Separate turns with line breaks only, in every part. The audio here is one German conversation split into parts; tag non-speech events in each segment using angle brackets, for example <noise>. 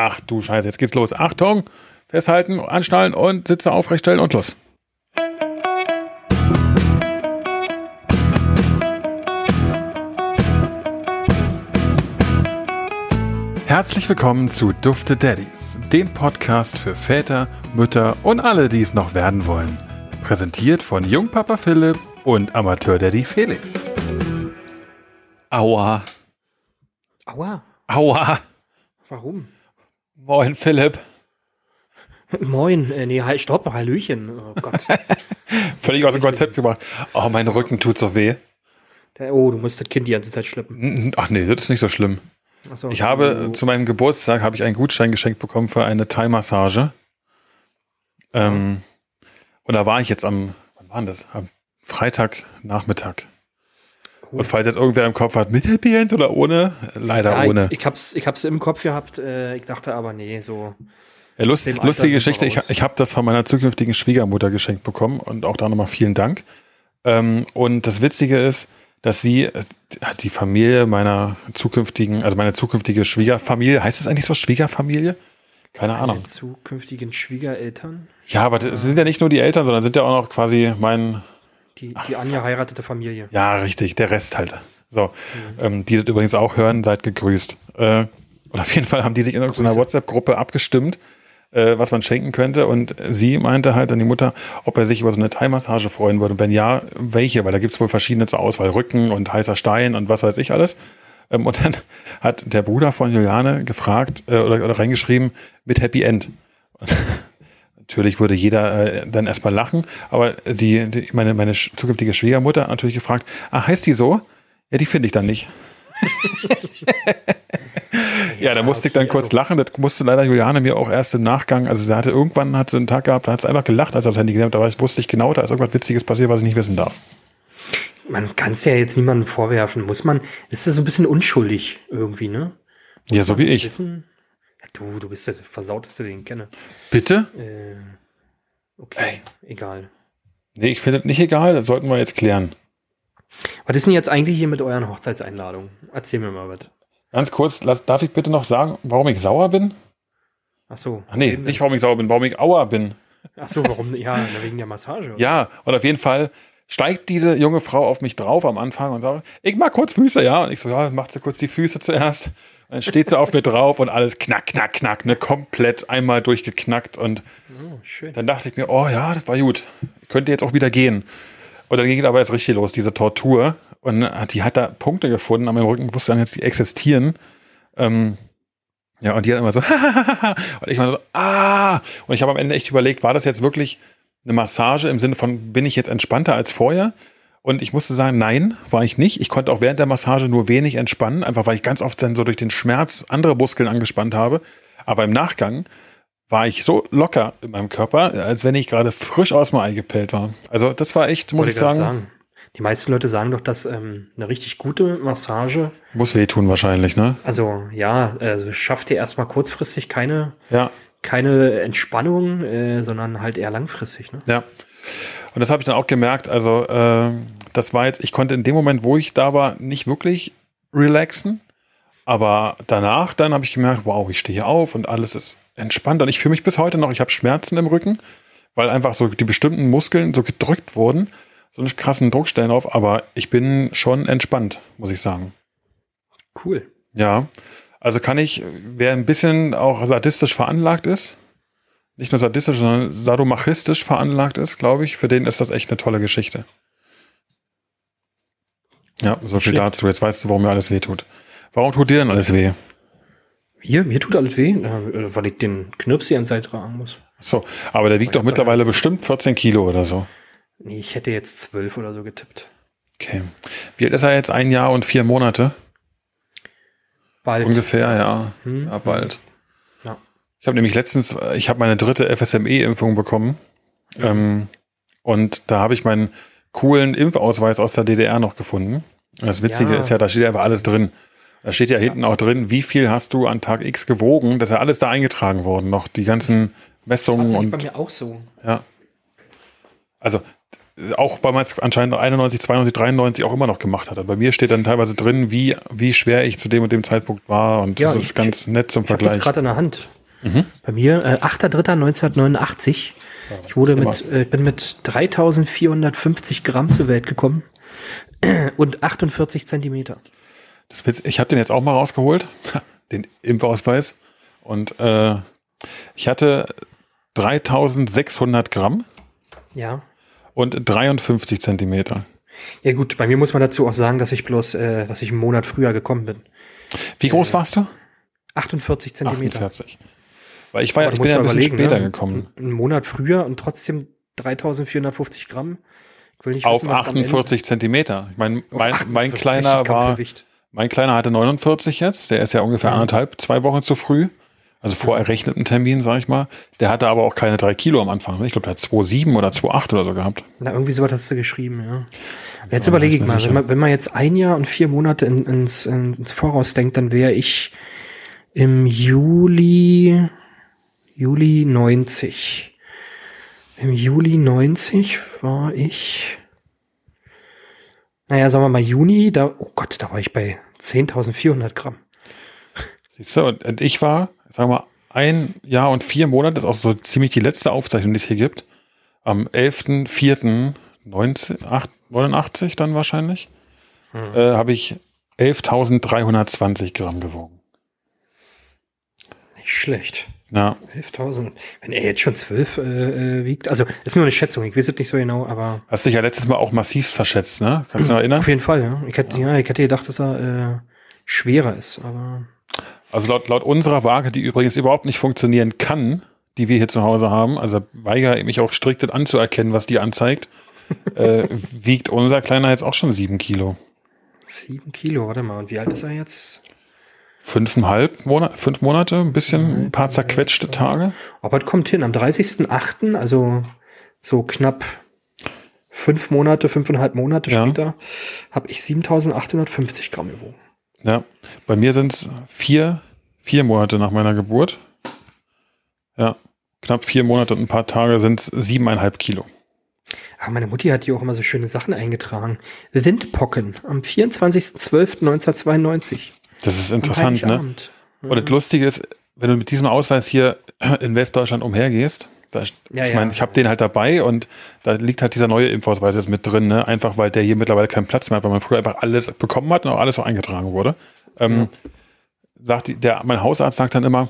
Ach du Scheiße, jetzt geht's los. Achtung, festhalten, anschnallen und Sitze aufrechtstellen und los. Herzlich willkommen zu Dufte Daddies, dem Podcast für Väter, Mütter und alle, die es noch werden wollen. Präsentiert von Jungpapa Philipp und Amateur-Daddy Felix. Aua.
Aua.
Aua.
Warum?
Moin, Philipp.
Moin. Äh, nee, halt, stopp, Hallöchen. Oh Gott. <laughs>
Völlig aus dem Konzept gebracht. Oh, mein Rücken tut so weh.
Der, oh, du musst das Kind die ganze Zeit schleppen.
Ach nee, das ist nicht so schlimm.
So,
Ich habe
oh,
zu meinem Geburtstag habe ich einen Gutschein geschenkt bekommen für eine Thai-Massage. Ähm, und da war ich jetzt am, wann war das? Am Freitagnachmittag.
Cool.
Und falls jetzt irgendwer im Kopf hat, mit Happy End oder ohne, leider
ja,
ohne.
Ich, ich, hab's, ich hab's im Kopf gehabt. Äh, ich dachte aber, nee, so.
Ja, lust, lustige Geschichte, ich, ich habe das von meiner zukünftigen Schwiegermutter geschenkt bekommen und auch da nochmal vielen Dank. Ähm, und das Witzige ist, dass sie, äh, die Familie meiner zukünftigen, also meine zukünftige Schwiegerfamilie, heißt es eigentlich so Schwiegerfamilie? Keine Ahnung.
Meine zukünftigen Schwiegereltern,
Ja, aber das sind ja nicht nur die Eltern, sondern sind ja auch noch quasi mein,
die, die angeheiratete Familie.
ja, richtig, der Rest halt. So,
Mhm.
ähm, die das übrigens auch hören, seid gegrüßt. Äh, und auf jeden Fall haben die sich in irgendeiner. WhatsApp-Gruppe abgestimmt, äh, was man schenken könnte. Und sie meinte halt an die Mutter, ob er sich über so eine Thai-Massage freuen würde. Und wenn ja, welche? Weil da gibt es wohl verschiedene zur Auswahl. Rücken und heißer Stein und was weiß ich alles. Ähm, und dann hat der Bruder von Juliane gefragt äh, oder, oder reingeschrieben mit Happy End. Natürlich würde jeder äh, dann erstmal lachen, aber die, die, meine, meine zukünftige Schwiegermutter hat natürlich gefragt, ah, heißt die so? Ja, die finde ich dann nicht. <laughs> ja, da musste ich dann
okay,
kurz
also-
lachen. Das musste leider Juliane mir auch erst im Nachgang. Also sie hatte irgendwann hat sie einen Tag gehabt, da hat sie einfach gelacht, als er das Handy gesehen hat. Da wusste ich genau, da ist irgendwas Witziges passiert, was ich nicht wissen darf.
Man kann es ja jetzt niemandem vorwerfen. Muss man, ist das so ein bisschen unschuldig irgendwie, ne?
Ja, so wie ich.
Wissen? Du, du bist der versauteste, den ich kenne.
Bitte?
Äh, okay, egal.
Nee, ich finde das nicht egal, das sollten wir jetzt klären.
Was ist denn jetzt eigentlich hier mit euren Hochzeitseinladungen? Erzähl mir mal was.
Ganz kurz, lass, darf ich bitte noch sagen, warum ich sauer bin?
Ach so.
Ach nee, nicht warum ich sauer bin, warum ich auer bin.
Ach so, warum? Ja, wegen der Massage. oder?
Ja, und auf jeden Fall steigt diese junge Frau auf mich drauf am Anfang und sagt, ich mag kurz Füße, ja. Und ich so, ja, macht sie kurz die Füße zuerst. Dann steht sie auf mir drauf und alles knack, knack, knack, ne, komplett einmal durchgeknackt. Und
Oh,
dann dachte ich mir, oh ja, das war gut. Ich könnte jetzt auch wieder gehen. Und dann ging aber jetzt richtig los, diese Tortur. Und die hat da Punkte gefunden an meinem Rücken, wusste dann jetzt, die existieren. Ähm, ja, und die hat immer so, <laughs> und ich war so, ah. Und ich habe am Ende echt überlegt, war das jetzt wirklich eine Massage im Sinne von, bin ich jetzt entspannter als vorher? Und ich musste sagen, nein, war ich nicht. Ich konnte auch während der Massage nur wenig entspannen, einfach weil ich ganz oft dann so durch den Schmerz andere Muskeln angespannt habe. Aber im Nachgang war ich so locker in meinem Körper, als wenn ich gerade frisch aus dem Ei gepellt war. Also das war echt, muss
Wollte
ich
grad
sagen,
Die meisten Leute sagen doch, dass ähm, eine richtig gute Massage,
muss wehtun wahrscheinlich, ne?
also ja, also schafft dir erstmal kurzfristig keine,
Ja,
keine Entspannung, äh, sondern halt eher langfristig. Ne?
ja. Und das habe ich dann auch gemerkt. Also äh, das war jetzt, ich konnte in dem Moment, wo ich da war, nicht wirklich relaxen. Aber danach dann habe ich gemerkt, wow, ich stehe auf und alles ist entspannt. Und ich fühle mich bis heute noch, ich habe Schmerzen im Rücken, weil einfach so die bestimmten Muskeln so gedrückt wurden, so einen krassen Druckstellen auf. Aber ich bin schon entspannt, muss ich sagen.
Cool.
Ja, also kann ich, wer ein bisschen auch sadistisch veranlagt ist, nicht nur sadistisch, sondern sadomachistisch veranlagt ist, glaube ich, für den ist das echt eine tolle Geschichte. Ja, so viel
Schlecht.
dazu. Jetzt weißt du, warum mir alles weh tut. Warum tut dir denn alles weh?
Hier, mir tut alles weh, äh, weil ich den Knirps die ganze Zeit tragen muss.
So, aber der wiegt doch mittlerweile bestimmt 14 Kilo oder so.
Nee, ich hätte jetzt zwölf oder so getippt.
Okay. Wie alt ist er jetzt? Ein Jahr und vier Monate?
Bald.
Ungefähr, ja.
Hm.
Ja, bald. Ich habe nämlich letztens, ich habe meine dritte FSME-Impfung bekommen. Ähm, und da habe ich meinen coolen Impfausweis aus der DDR noch gefunden. Das Witzige
Ja.
ist ja, da steht einfach alles drin. Da steht ja hinten auch drin, wie viel hast du an Tag X gewogen. Das ist ja alles da eingetragen worden. Noch die ganzen Messungen
Tatsächlich bei
und
mir auch so.
ja. Also Auch weil man es anscheinend 91, 92, 93 auch immer noch gemacht hat. Bei mir steht dann teilweise drin, wie, wie schwer ich zu dem und dem Zeitpunkt war. Und
Ja,
das ist
ich-
ganz nett zum
Ich habe
Vergleich.
das gerade in der Hand.
Mhm.
Bei mir, äh, 8.3.1989. Ich wurde mit, äh, bin mit 3450 Gramm zur Welt gekommen <clears throat> und 48 Zentimeter.
Das Witz, ich habe den jetzt auch mal rausgeholt, <laughs> den Impfausweis. Und äh, ich hatte 3600 Gramm
Ja.
und 53 Zentimeter.
Ja gut, bei mir muss man dazu auch sagen, dass ich bloß, äh, dass ich einen Monat früher gekommen bin.
Wie groß warst du?
48 Zentimeter.
48. Weil ich war ja, ich bin ja ein bisschen später
ne?
gekommen.
Einen Monat früher und trotzdem 3450 Gramm. Ich will nicht
Auf
wissen, was am Ende-
48 Zentimeter. Ich meine, mein,
48
mein kleiner war, mein kleiner hatte 49 jetzt. Der ist ja ungefähr
Mhm.
anderthalb, zwei Wochen zu früh. Also vor errechneten Termin, sag ich mal. Der hatte aber auch keine drei Kilo am Anfang. ne? Ich glaube, der hat 2,7 oder 2,8 oder so gehabt.
Na, irgendwie sowas hast du geschrieben, ja. Jetzt
Ja,
überlege ich mal, wenn man, wenn man jetzt ein Jahr und vier Monate in, ins, ins Voraus denkt, dann wäre ich im Juli, Juli 90. Im Juli 90 war ich, naja, sagen wir mal Juni, da, oh Gott, da war ich bei 10.400 Gramm.
Siehst du, und, und ich war, sagen wir mal, ein Jahr und vier Monate, das ist auch so ziemlich die letzte Aufzeichnung, die es hier gibt. Am 11.04.89 dann wahrscheinlich,
Hm.
äh, habe ich 11.320 Gramm gewogen.
Nicht schlecht.
Ja,
11.000. Wenn er jetzt schon 12 äh, äh, wiegt, also ist nur eine Schätzung, ich weiß es nicht so genau, aber
hast dich ja letztes Mal auch massiv verschätzt, ne? Kannst du dich noch erinnern?
Auf jeden Fall, ja. Ich hätte, ja. ich hätte gedacht, dass er äh, schwerer ist, aber
Also laut, laut unserer Waage, die übrigens überhaupt nicht funktionieren kann, die wir hier zu Hause haben, also weigere ich mich auch strikt anzuerkennen, was die anzeigt, äh, <laughs> wiegt unser Kleiner jetzt auch schon sieben Kilo.
sieben Kilo, warte mal. Und wie alt ist er jetzt?
Fünfeinhalb Monate, fünf Monate, ein bisschen, ein paar zerquetschte Tage.
Aber es kommt hin, am 30.08., also so knapp fünf Monate, fünfeinhalb Monate
Ja.
später, habe ich 7.850 Gramm gewogen.
Ja, bei mir sind es vier, vier Monate nach meiner Geburt. Ja, knapp vier Monate und ein paar Tage sind es siebeneinhalb Kilo.
Ah, meine Mutti hat hier auch immer so schöne Sachen eingetragen. Windpocken am 24.12.1992.
Das ist interessant, ne?
Heiligabend.
Und das Lustige ist, wenn du mit diesem Ausweis hier <clears throat> in Westdeutschland umhergehst, da,
Ja,
ich
ja.
meine, ich habe den halt dabei und da liegt halt dieser neue Impfausweis jetzt mit drin, ne? Einfach weil der hier mittlerweile keinen Platz mehr hat, weil man früher einfach alles bekommen hat und auch alles so eingetragen wurde. Ähm, sagt die, der, mein Hausarzt sagt dann immer,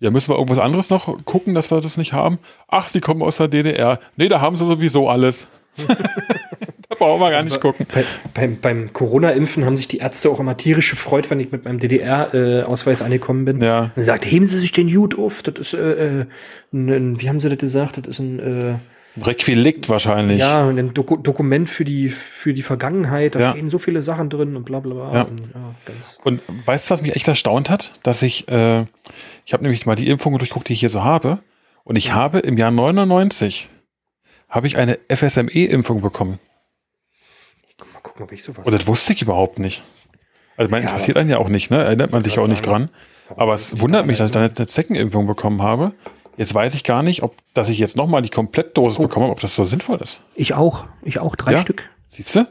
ja, müssen wir irgendwas anderes noch gucken, dass wir das nicht haben? Ach, Sie kommen aus der DDR. Nee, da haben sie sowieso alles. <laughs> <laughs> brauchen wir gar nicht gucken.
Bei, beim beim Corona-Impfen haben sich die Ärzte auch immer tierisch gefreut, wenn ich mit meinem DDR-Ausweis angekommen bin.
Ja.
Und er sagt, heben Sie sich den Hut auf. Das ist, äh, äh, ein, ein, wie haben Sie das gesagt? Das ist ein, äh,
Requilikt wahrscheinlich.
ja, ein Doku Dokument für die, für die Vergangenheit. Da
Ja.
stehen so viele Sachen drin und bla bla bla.
Ja.
Und, ja, ganz.
Und weißt du, was mich echt erstaunt hat? Dass ich, äh, ich habe nämlich mal die Impfungen durchguckt, die ich hier so habe. Und ich habe im Jahr 99 habe ich eine FSME-Impfung bekommen.
Gucken, ob ich sowas.
Und das wusste ich überhaupt nicht. Also man
Ja,
interessiert einen ja auch nicht, ne? Erinnert man sich auch nicht
sagen,
dran.
warum
Aber es wundert mich, dass ich dann eine Zeckenimpfung bekommen habe. Jetzt weiß ich gar nicht, ob, dass ich jetzt nochmal die Komplettdosis
Oh.
bekomme, ob das so sinnvoll ist.
Ich auch. Ich auch. Drei
Ja?
Stück.
Siehst du?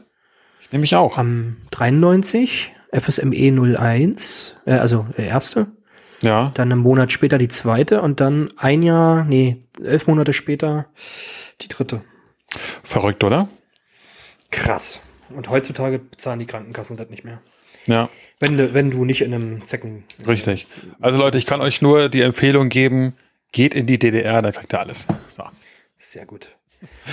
Ich nehme mich auch.
Am 93, FSME 01, äh, also der erste.
Ja.
Dann einen Monat später die zweite und dann ein Jahr, nee, elf Monate später die dritte.
Verrückt, oder?
Krass. Und heutzutage bezahlen die Krankenkassen das nicht mehr.
Ja.
Wenn du, wenn du nicht in einem Zecken.
Richtig. Also Leute, ich kann euch nur die Empfehlung geben, geht in die DDR, da kriegt ihr alles. So.
Sehr gut.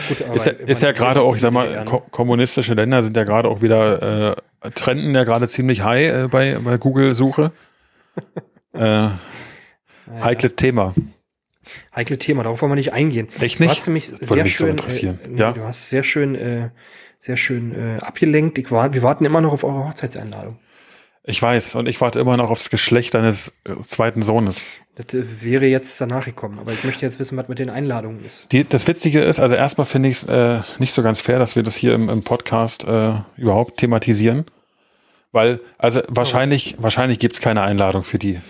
gut
Ist ja, ist ja gerade auch, ich sag mal,
ne?
ko kommunistische Länder sind ja gerade auch wieder, äh, trenden ja gerade ziemlich high äh, bei, bei Google-Suche. <laughs> äh,
Ja,
heikles Thema.
Heikle Thema, darauf wollen wir nicht eingehen.
Echt
Du
nicht?
hast nämlich
Würde
sehr
mich so
schön,
interessieren.
Äh, nee,
Ja.
Du hast sehr schön, äh, sehr schön äh, abgelenkt. Ich war, wir warten immer noch auf eure Hochzeitseinladung.
Ich weiß, und ich warte immer noch aufs Geschlecht deines äh, zweiten Sohnes.
Das äh, wäre jetzt danach gekommen, aber ich möchte jetzt wissen, was mit den Einladungen ist.
Die, das Witzige ist, also erstmal finde ich es äh, nicht so ganz fair, dass wir das hier im, im Podcast äh, überhaupt thematisieren. Weil, also wahrscheinlich, wahrscheinlich gibt es keine Einladung für die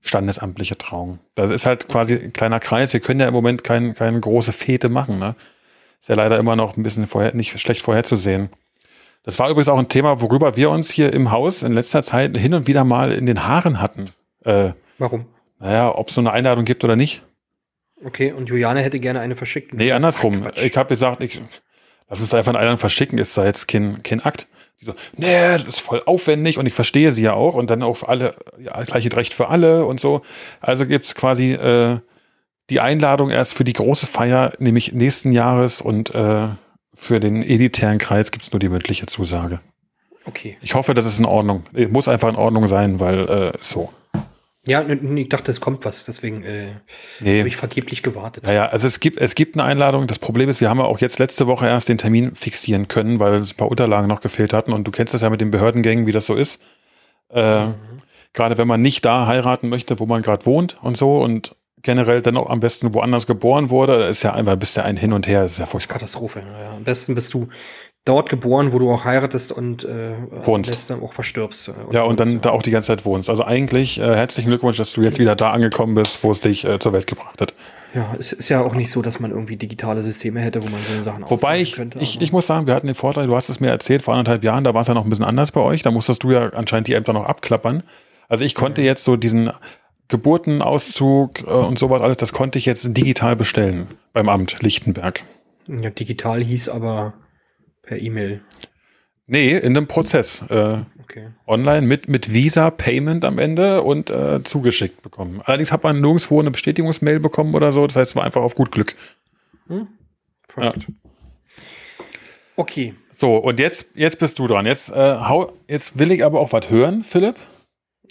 standesamtliche Trauung. Das ist halt quasi ein kleiner Kreis. Wir können ja im Moment kein, keine große Fete machen. Ne? Ist ja leider immer noch ein bisschen vorher, nicht schlecht vorherzusehen. Das war übrigens auch ein Thema, worüber wir uns hier im Haus in letzter Zeit hin und wieder mal in den Haaren hatten. Äh,
Warum?
naja, ob es so eine Einladung gibt oder nicht.
Okay, und Juliane hätte gerne eine verschickt.
Nee, andersrum.
Quatsch.
Ich habe gesagt, ich, lass uns einfach eine Einladung verschicken, ist da jetzt kein, kein Akt. Die so, nee, das ist voll aufwendig und ich verstehe sie ja auch und dann auch für alle, ja, gleiche Recht für alle und so. Also gibt's quasi äh, die Einladung erst für die große Feier, nämlich nächsten Jahres und äh, für den elitären Kreis gibt's nur die mündliche Zusage.
Okay.
Ich hoffe, das ist in Ordnung. Äh, Muss einfach in Ordnung sein, weil äh, so.
Ja, ich dachte, es kommt was, deswegen äh,
Nee.
habe ich vergeblich gewartet.
Naja, also es gibt, es gibt eine Einladung. Das Problem ist, wir haben ja auch jetzt letzte Woche erst den Termin fixieren können, weil es ein paar Unterlagen noch gefehlt hatten. Und du kennst das ja mit den Behördengängen, wie das so ist. Äh, Gerade wenn man nicht da heiraten möchte, wo man gerade wohnt und so und generell dann auch am besten woanders geboren wurde, da ist ja einfach bist ja ein Hin und Her, ist ja furchtbar.
Katastrophe. Ja. Am besten bist du dort geboren, wo du auch heiratest und äh,
Wohnst.
am besten auch verstirbst. äh,
Ja, und dann
wohnst.
da auch die ganze Zeit wohnst. Also eigentlich äh, herzlichen Glückwunsch, dass du jetzt wieder da angekommen bist, wo es dich äh, zur Welt gebracht hat.
Ja, es ist ja auch nicht so, dass man irgendwie digitale Systeme hätte, wo man so Sachen
Wobei ich,
könnte.
ich,
aber-
ich muss sagen, wir hatten den Vorteil, du hast es mir erzählt vor anderthalb Jahren, da war es ja noch ein bisschen anders bei euch. Da musstest du ja anscheinend die Ämter noch abklappern. Also ich konnte jetzt so diesen Geburtenauszug äh, und sowas alles, das konnte ich jetzt digital bestellen beim Amt Lichtenberg.
ja, digital hieß aber per E-Mail.
Nee, in dem Prozess. Äh,
Okay.
online mit, mit Visa Payment am Ende und äh, zugeschickt bekommen. Allerdings hat man nirgendwo eine Bestätigungsmail bekommen oder so. Das heißt, es war einfach auf gut Glück.
Verrückt. Okay.
So, und jetzt, jetzt bist du dran. Jetzt, äh, hau, jetzt will ich aber auch was hören, Philipp.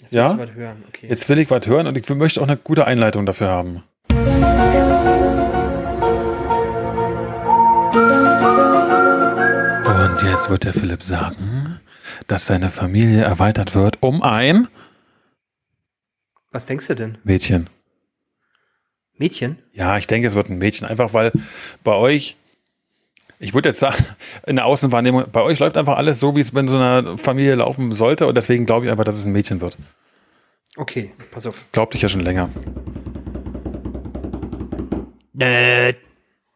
Jetzt
Ja?
willst du was hören. Okay.
Jetzt will ich was hören und ich möchte auch eine gute Einleitung dafür haben. Und jetzt wird der Philipp sagen, dass seine Familie erweitert wird um ein
Was denkst du denn?
Mädchen.
Mädchen?
Ja, ich denke, es wird ein Mädchen. Einfach weil bei euch, ich würde jetzt sagen, in der Außenwahrnehmung, bei euch läuft einfach alles so, wie es in so einer Familie laufen sollte. Und deswegen glaube ich einfach, dass es ein Mädchen wird.
Okay, pass auf.
Glaubte ich ja schon länger.
Äh,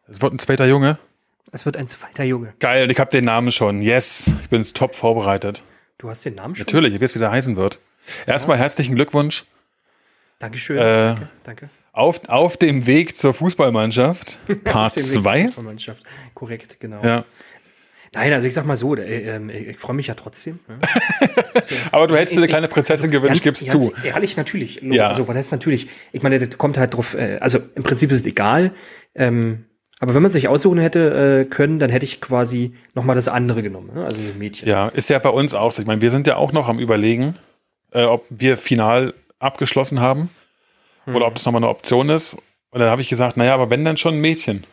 Es wird ein zweiter Junge.
Es wird ein zweiter Junge.
Geil, ich habe den Namen schon. Yes, ich bin top vorbereitet.
Du hast den Namen schon?
Natürlich, ich weiß, wie der heißen wird. Erstmal herzlichen Glückwunsch
Dankeschön.
Äh,
danke, danke.
Auf, auf dem Weg zur Fußballmannschaft, <laughs> Part
Auf dem Weg zur
2.
Fußballmannschaft. Korrekt, genau.
Ja.
Nein, also ich sag mal so, äh, ähm, ich, freue mich ja trotzdem. Ne? <laughs>
Aber du hättest dir eine kleine Prinzessin gewünscht,
Ganz-
gibst zu.
Ehrlich, natürlich.
Ja.
Also, was heißt natürlich? Ich meine, das kommt halt drauf, äh, also im Prinzip ist es egal. Ähm, aber wenn man sich aussuchen hätte äh, können, dann hätte ich quasi nochmal das andere genommen. Ne? Also ein Mädchen.
Ja, ist ja bei uns auch so. Ich meine, wir sind ja auch noch am Überlegen, äh, ob wir final abgeschlossen haben oder ob das nochmal eine Option ist. Und dann habe ich gesagt, naja, aber wenn dann schon ein Mädchen.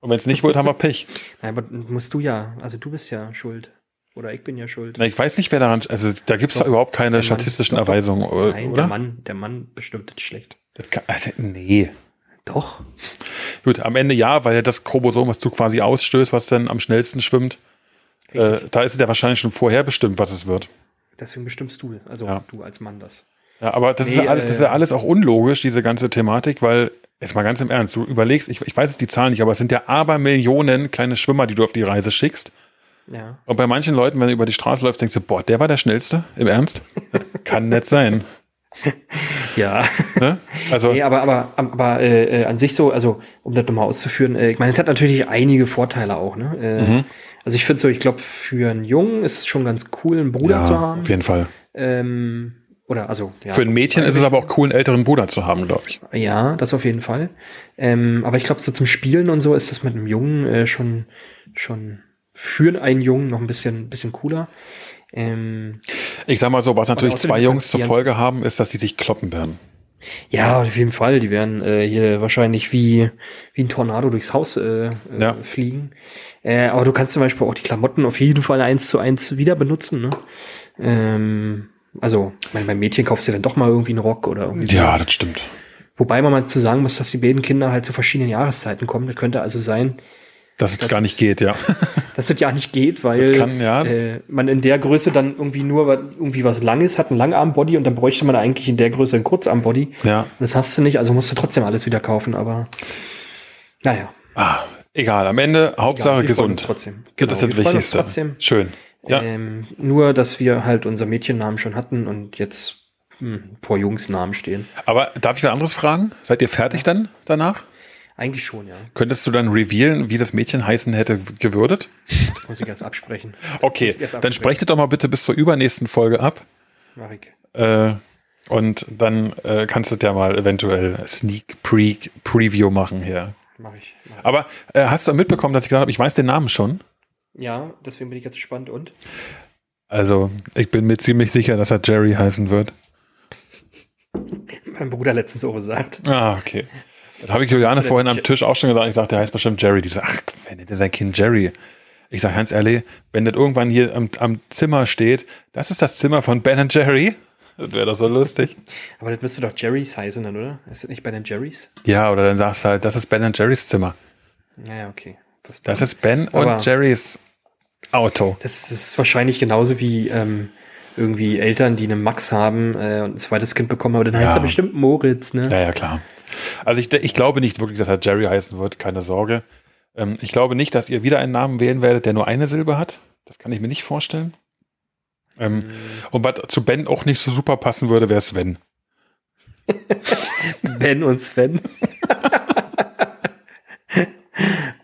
Und wenn es nicht wird, haben wir Pech. <laughs>
Nein, aber musst du ja, also du bist ja schuld. Oder ich bin ja schuld.
Na, ich weiß nicht, wer daran, also da gibt es
Doch,
überhaupt keine
Mann.
statistischen
Doch, doch.
Erweisungen, äh,
Nein,
oder?
der Mann, der Mann bestimmt das schlecht.
Das kann, also, nee.
Doch.
Gut, am Ende ja, weil das Chromosom, was du quasi ausstößt, was dann am schnellsten schwimmt, äh, da ist es ja wahrscheinlich schon vorher bestimmt, was es wird.
Deswegen bestimmst du, also
Ja.
du als Mann das.
Ja, aber das, ist
Nee,
ja alles, das ist ja
äh,
alles auch unlogisch, diese ganze Thematik, weil, jetzt mal ganz im Ernst, du überlegst, ich, ich weiß jetzt die Zahlen nicht, aber es sind ja Abermillionen kleine Schwimmer, die du auf die Reise schickst.
Ja.
Und bei manchen Leuten, wenn du über die Straße läufst, denkst du, boah, der war der Schnellste? Im Ernst? Das kann <laughs> nicht sein.
Ja.
Ne? Also,
Nee, aber, aber, aber äh, äh, an sich so, also um das nochmal auszuführen, äh, ich meine, es hat natürlich einige Vorteile auch, ne? Äh,
Mhm.
Also ich finde so, ich glaube, für einen Jungen ist es schon ganz cool, einen Bruder
ja,
zu haben.
auf jeden Fall.
Ähm, oder also, ja.
Für ein Mädchen ist es aber auch cool, einen älteren Bruder zu haben, glaube ich.
Ja, das auf jeden Fall. Ähm, aber ich glaube, so zum Spielen und so ist das mit einem Jungen äh, schon, schon für einen Jungen noch ein bisschen, bisschen cooler. Ähm,
Ich sag mal so, was natürlich zwei Jungs zur Folge haben, ist, dass sie sich kloppen werden.
ja, auf jeden Fall. Die werden äh, hier wahrscheinlich wie, wie ein Tornado durchs Haus äh, äh,
Ja.
fliegen. Äh, aber du kannst zum Beispiel auch die Klamotten auf jeden Fall eins zu eins wieder benutzen. Ne? Ähm, also, ich meine, beim Mädchen kaufst du dann doch mal irgendwie einen Rock oder irgendwie so.
Ja, das stimmt.
Wobei man mal zu sagen muss, dass die beiden Kinder halt zu verschiedenen Jahreszeiten kommen. Das könnte also sein,
Dass es gar nicht geht, ja. <laughs>
dass das ja nicht geht, weil
Das kann, ja, das-
äh, man in der Größe dann irgendwie nur irgendwie was Langes hat, ein Langarm-Body und dann bräuchte man eigentlich in der Größe ein Kurzarm-Body.
Ja.
Das hast du nicht, also musst du trotzdem alles wieder kaufen, aber naja.
Ah, Egal, am Ende Hauptsache
Egal,
gesund.
Trotzdem.
das ist das Wichtigste.
Trotzdem.
Schön. Ja.
Ähm, nur, dass wir halt unser Mädchennamen schon hatten und jetzt hm, vor Jungsnamen stehen.
Aber darf ich was anderes fragen? Seid ihr fertig dann danach?
Eigentlich schon, ja.
Könntest du dann revealen, wie das Mädchen heißen hätte gewürdet?
Muss ich erst absprechen. <laughs>
Okay,
erst
dann
absprechen.
sprecht doch mal bitte bis zur übernächsten Folge ab.
Mach ich.
Äh, und dann äh, kannst du ja mal eventuell Sneak Pre Preview machen hier.
Mach ich. Mach ich.
Aber äh, hast du mitbekommen, dass ich gesagt habe, ich weiß den Namen schon?
Ja, deswegen bin ich jetzt gespannt und.
Also, ich bin mir ziemlich sicher, dass er Jerry heißen wird.
Mein Bruder letztens auch gesagt.
Ah, okay. Das habe ich Juliane vorhin am Tisch auch schon gesagt. Ich sagte, der heißt bestimmt Jerry. Die sagt, ach, wer nennt denn sein Kind Jerry? Ich sage ganz ehrlich, wenn das irgendwann hier am, am Zimmer steht, das ist das Zimmer von Ben und Jerry. Das wäre doch so lustig.
Aber das müsste doch Jerry's heißen dann, oder? Ist das nicht bei den Jerry's?
Ja, oder dann sagst du halt, das ist Ben und Jerrys Zimmer.
Naja, okay. Das,
Das ist Ben und Jerrys Auto.
das ist wahrscheinlich genauso wie ähm, irgendwie Eltern, die einen Max haben äh, und ein zweites Kind bekommen, aber dann heißt
Ja.
er bestimmt Moritz, ne?
Ja, ja, klar. Also ich, ich glaube nicht wirklich, dass er Jerry heißen wird, keine Sorge. Ähm, ich glaube nicht, dass ihr wieder einen Namen wählen werdet, der nur eine Silbe hat. Das kann ich mir nicht vorstellen. Ähm, Und was zu Ben auch nicht so super passen würde, wäre Sven. <laughs>
Ben und Sven. <laughs>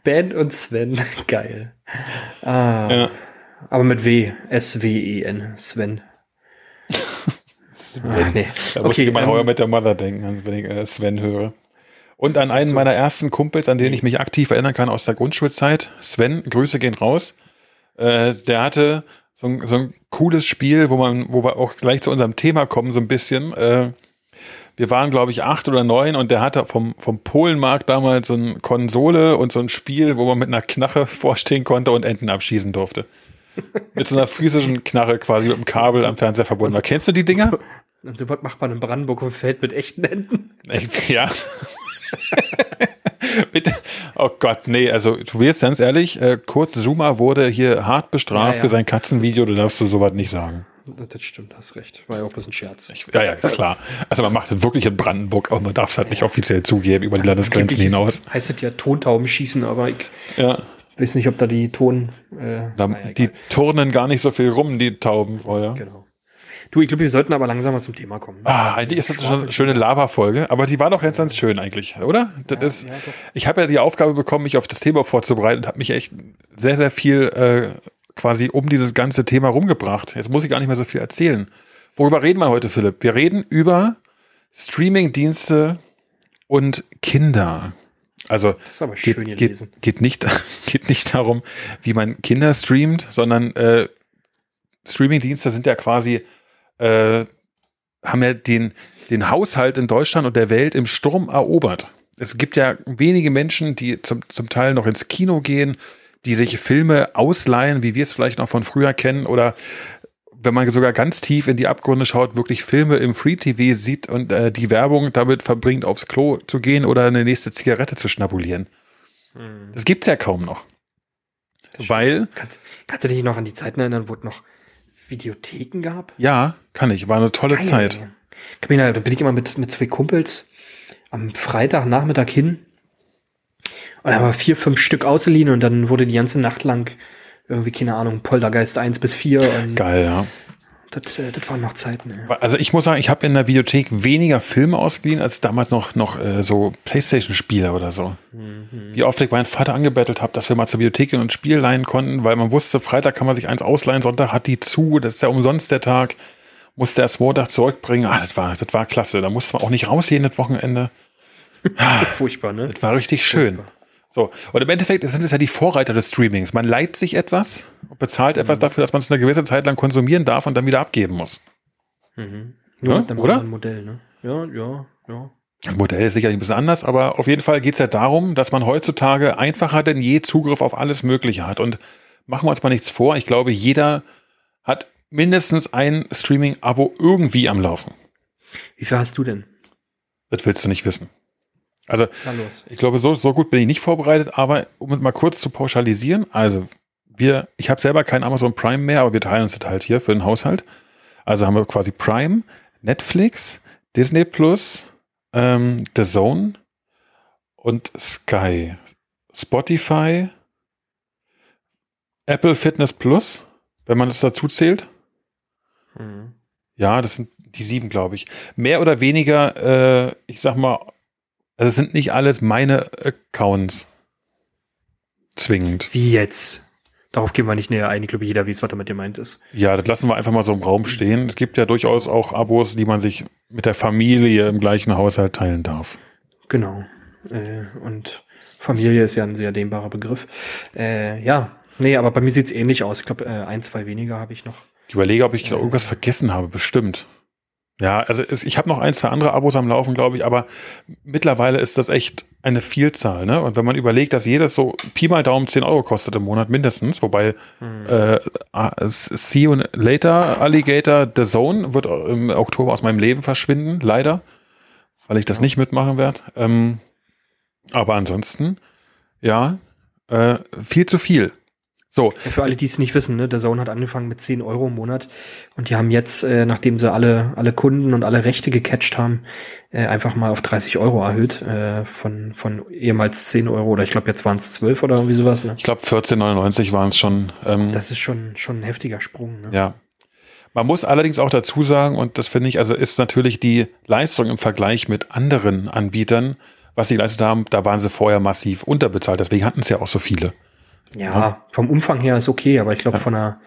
ben und Sven. Geil. <laughs> Ah,
Ja.
Aber mit W. S-W-E-N. Sven. Ah, nee.
Da muss ich immer
ähm,
Heuer mit der Mother denken, wenn ich äh, Sven höre. Und an einen
So.
meiner ersten Kumpels, an den ich mich aktiv erinnern kann aus der Grundschulzeit, Sven, Grüße gehen raus. Äh, der hatte so ein, so ein cooles Spiel, wo man, wo wir auch gleich zu unserem Thema kommen, so ein bisschen. Äh, wir waren, glaube ich, acht oder neun und der hatte vom, vom Polenmarkt damals so eine Konsole und so ein Spiel, wo man mit einer Knarre <laughs> vorstehen konnte und Enten abschießen durfte. mit so einer physischen Knarre quasi mit einem Kabel am Fernseher verbunden war. Kennst du die Dinger?
So, und so was macht man in Brandenburg dem Feld mit echten Enten.
Ich, ja. Bitte. Oh Gott, nee, also du wirst ganz ehrlich, äh, Kurt Zuma wurde hier hart bestraft
Ja, ja.
für sein Katzenvideo, du darfst du sowas nicht sagen.
Das stimmt, hast recht. War ja auch ein bisschen Scherz.
Ich, ja, ja, ist klar. Also man macht das wirklich in Brandenburg, aber man darf es halt nicht offiziell zugeben über die Landesgrenzen
Angeblich
hinaus.
Heißt das ja Tontauben schießen, aber ich
Ja,
weiß nicht, ob da die Ton. Äh,
da,
naja,
die turnen gar nicht so viel rum, die Tauben vorher.
Genau. Du, ich glaube, wir sollten aber langsam mal zum Thema kommen.
Ah, eigentlich ist das schon eine schöne Lava-Folge, aber die war doch jetzt ganz schön eigentlich, oder? Das ist,
ja,
ich habe ja die Aufgabe bekommen, mich auf das Thema vorzubereiten und habe mich echt sehr, sehr viel äh, quasi um dieses ganze Thema rumgebracht. Jetzt muss ich gar nicht mehr so viel erzählen. Worüber reden wir heute, Philipp? Wir reden über Streaming-Dienste und Kinder. Also
Das ist aber
geht,
schön
geht, geht, nicht, <laughs> geht nicht darum, wie man Kinder streamt, sondern äh, Streaming-Dienste sind ja quasi, äh, haben ja den, den Haushalt in Deutschland und der Welt im Sturm erobert. Es gibt ja wenige Menschen, die zum, zum Teil noch ins Kino gehen, die sich Filme ausleihen, wie wir es vielleicht noch von früher kennen, oder wenn man sogar ganz tief in die Abgründe schaut, wirklich Filme im Free TV sieht und äh, die Werbung damit verbringt, aufs Klo zu gehen oder eine nächste Zigarette zu schnabulieren. Das gibt's ja kaum noch. Weil,
Kannst, kannst du dich noch an die Zeiten erinnern, wo es noch Videotheken gab?
ja, kann ich, war eine tolle
Geil.
Zeit.
Camilla, da bin ich immer mit, mit zwei Kumpels am Freitagnachmittag hin. Und haben wir vier, fünf Stück ausgeliehen und dann wurde die ganze Nacht lang irgendwie, keine Ahnung, Poltergeist 1 bis 4. Und
Geil, ja.
das, äh, das waren noch Zeiten. Ja.
Also ich muss sagen, ich habe in der Videothek weniger Filme ausgeliehen, als damals noch, noch äh, so Playstation-Spiele oder so. Wie oft ich meinen Vater angebettelt habe, dass wir mal zur Videothek gehen und ein Spiel leihen konnten, weil man wusste, Freitag kann man sich eins ausleihen, Sonntag hat die zu, das ist ja umsonst der Tag. Musste erst Montag zurückbringen. Ah, das war, das war klasse. Da musste man auch nicht rausgehen das Wochenende. <laughs>
Furchtbar, ne?
Das war richtig schön. So, und im Endeffekt sind es ja die Vorreiter des Streamings. Man leiht sich etwas und bezahlt etwas dafür, dass man es eine gewisse Zeit lang konsumieren darf und dann wieder abgeben muss.
Nur
Ja,
mit einem
oder?
anderen Modell, ne? Ja, ja, ja.
Das Modell ist sicherlich ein bisschen anders, aber auf jeden Fall geht es ja darum, dass man heutzutage einfacher denn je Zugriff auf alles Mögliche hat. Und machen wir uns mal nichts vor, ich glaube, jeder hat mindestens ein Streaming-Abo irgendwie am Laufen.
Wie viel hast du denn?
Das willst du nicht wissen. Also, ich glaube, so, so gut bin ich nicht vorbereitet, aber um es mal kurz zu pauschalisieren, also wir, ich habe selber kein Amazon Prime mehr, aber wir teilen uns das halt hier für den Haushalt. Also haben wir quasi Prime, Netflix, Disney Plus, ähm, The Zone und Sky. Spotify, Apple Fitness Plus, wenn man das dazu zählt. Mhm. Ja, das sind die sieben, glaube ich. Mehr oder weniger, äh, ich sag mal, also es sind nicht alles meine Accounts. Zwingend.
Wie jetzt? Darauf gehen wir nicht näher ein. Ich glaube, jeder weiß, was damit gemeint ist.
Ja, das lassen wir einfach mal so im Raum stehen. Es gibt ja durchaus auch Abos, die man sich mit der Familie im gleichen Haushalt teilen darf.
Genau. Äh, und Familie ist ja ein sehr dehnbarer Begriff. Äh, ja, nee, aber bei mir sieht es ähnlich aus. Ich glaube, äh, ein, zwei weniger habe ich noch.
Ich überlege, ob ich da irgendwas vergessen habe. Bestimmt. Ja, also es, ich habe noch ein, zwei andere Abos am Laufen, glaube ich, aber mittlerweile ist das echt eine Vielzahl. Ne? Und wenn man überlegt, dass jedes so Pi mal Daumen 10 Euro kostet im Monat mindestens, wobei hm. äh, See You Later Alligator The Zone wird im Oktober aus meinem Leben verschwinden, leider, weil ich das ja. nicht mitmachen werde. Ähm, aber ansonsten, ja, äh, viel zu viel. So.
Ja, für alle, die es nicht wissen, ne, der Zone hat angefangen mit 10 Euro im Monat und die haben jetzt, äh, nachdem sie alle, alle Kunden und alle Rechte gecatcht haben, äh, einfach mal auf 30 Euro erhöht, äh, von, von ehemals 10 Euro oder ich glaube jetzt waren es 12 oder irgendwie sowas. Ne?
Ich glaube 14,99 waren es schon.
Ähm, das ist schon, schon ein heftiger Sprung.
Ne? Ja. Man muss allerdings auch dazu sagen, und das finde ich, also ist natürlich die Leistung im Vergleich mit anderen Anbietern, was sie geleistet haben, da waren sie vorher massiv unterbezahlt. Deswegen hatten es ja auch so viele.
Ja, vom Umfang her ist okay, aber ich glaube, ja. von der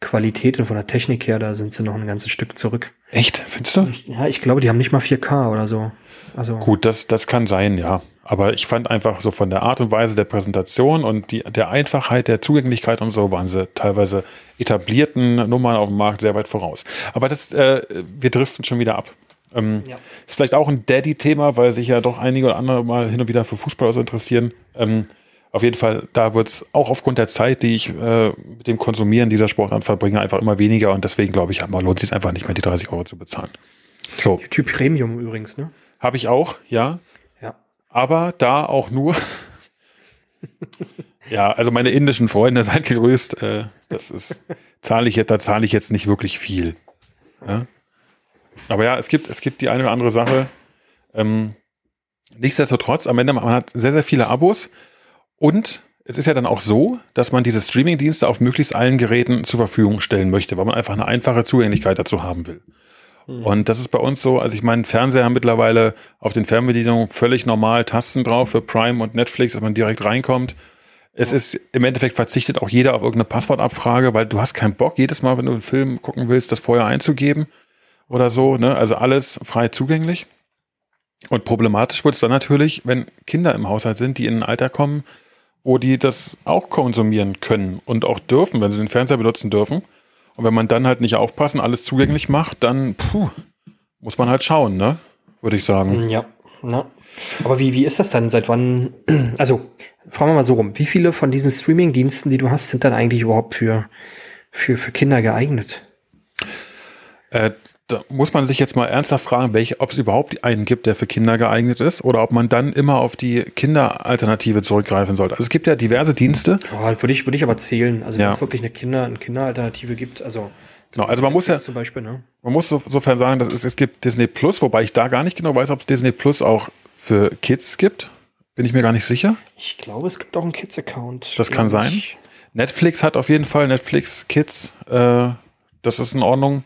Qualität und von der Technik her, da sind sie noch ein ganzes Stück zurück.
Echt? Findest du?
Ja, ich glaube, die haben nicht mal 4K oder so.
Also Gut, das, das kann sein, ja. Aber ich fand einfach so von der Art und Weise der Präsentation und die, der Einfachheit, der Zugänglichkeit und so waren sie teilweise etablierten Nummern auf dem Markt sehr weit voraus. Aber das, äh, wir driften schon wieder ab. Ähm, ja. Ist vielleicht auch ein Daddy-Thema, weil sich ja doch einige oder andere mal hin und wieder für Fußball so interessieren. Ähm, auf jeden Fall, da wird es auch aufgrund der Zeit, die ich äh, mit dem Konsumieren dieser Sportart verbringe, einfach immer weniger und deswegen glaube ich, lohnt es sich einfach nicht mehr, die 30 Euro zu bezahlen.
So. YouTube Premium übrigens, ne?
Habe ich auch, ja.
Ja.
Aber da auch nur. <laughs> ja, also meine indischen Freunde, <laughs> seid gegrüßt. Äh, das ist, zahle ich jetzt, da zahle ich jetzt nicht wirklich viel. Ja? Aber ja, es gibt, es gibt die eine oder andere Sache. Ähm, nichtsdestotrotz, am Ende, man hat sehr, sehr viele Abos und es ist ja dann auch so, dass man diese Streaming-Dienste auf möglichst allen Geräten zur Verfügung stellen möchte, weil man einfach eine einfache Zugänglichkeit dazu haben will. Mhm. Und das ist bei uns so, also ich meine, Fernseher haben mittlerweile auf den Fernbedienungen völlig normal Tasten drauf für Prime und Netflix, dass man direkt reinkommt. Es ist im Endeffekt verzichtet auch jeder auf irgendeine Passwortabfrage, weil du hast keinen Bock, jedes Mal, wenn du einen Film gucken willst, das vorher einzugeben oder so. Ne? Also alles frei zugänglich. Und problematisch wird es dann natürlich, wenn Kinder im Haushalt sind, die in ein Alter kommen, wo die das auch konsumieren können und auch dürfen, wenn sie den Fernseher benutzen dürfen. Und wenn man dann halt nicht aufpassen, alles zugänglich macht, dann puh, muss man halt schauen, ne? Würde ich sagen.
Ja, na. Aber wie, wie ist das dann? Seit wann? <clears throat> Also, fragen wir mal so rum. Wie viele von diesen Streaming-Diensten, die du hast, sind dann eigentlich überhaupt für, für, für Kinder geeignet?
Äh, da muss man sich jetzt mal ernsthaft fragen, ob es überhaupt einen gibt, der für Kinder geeignet ist, oder ob man dann immer auf die Kinderalternative zurückgreifen sollte. Also es gibt ja diverse Dienste.
Oh, würde ich, würde ich aber zählen. Also ja. wenn es wirklich eine Kinder, eine Kinderalternative gibt, also
Genau, also man muss ja,
zum Beispiel, ne?
man muss so, sofern sagen, dass es, es gibt Disney Plus, wobei ich da gar nicht genau weiß, ob es Disney Plus auch für Kids gibt. Bin ich mir gar nicht sicher.
Ich glaube, es gibt auch einen Kids-Account.
Das kann sein. Netflix hat auf jeden Fall Netflix Kids. Äh, das ist in Ordnung.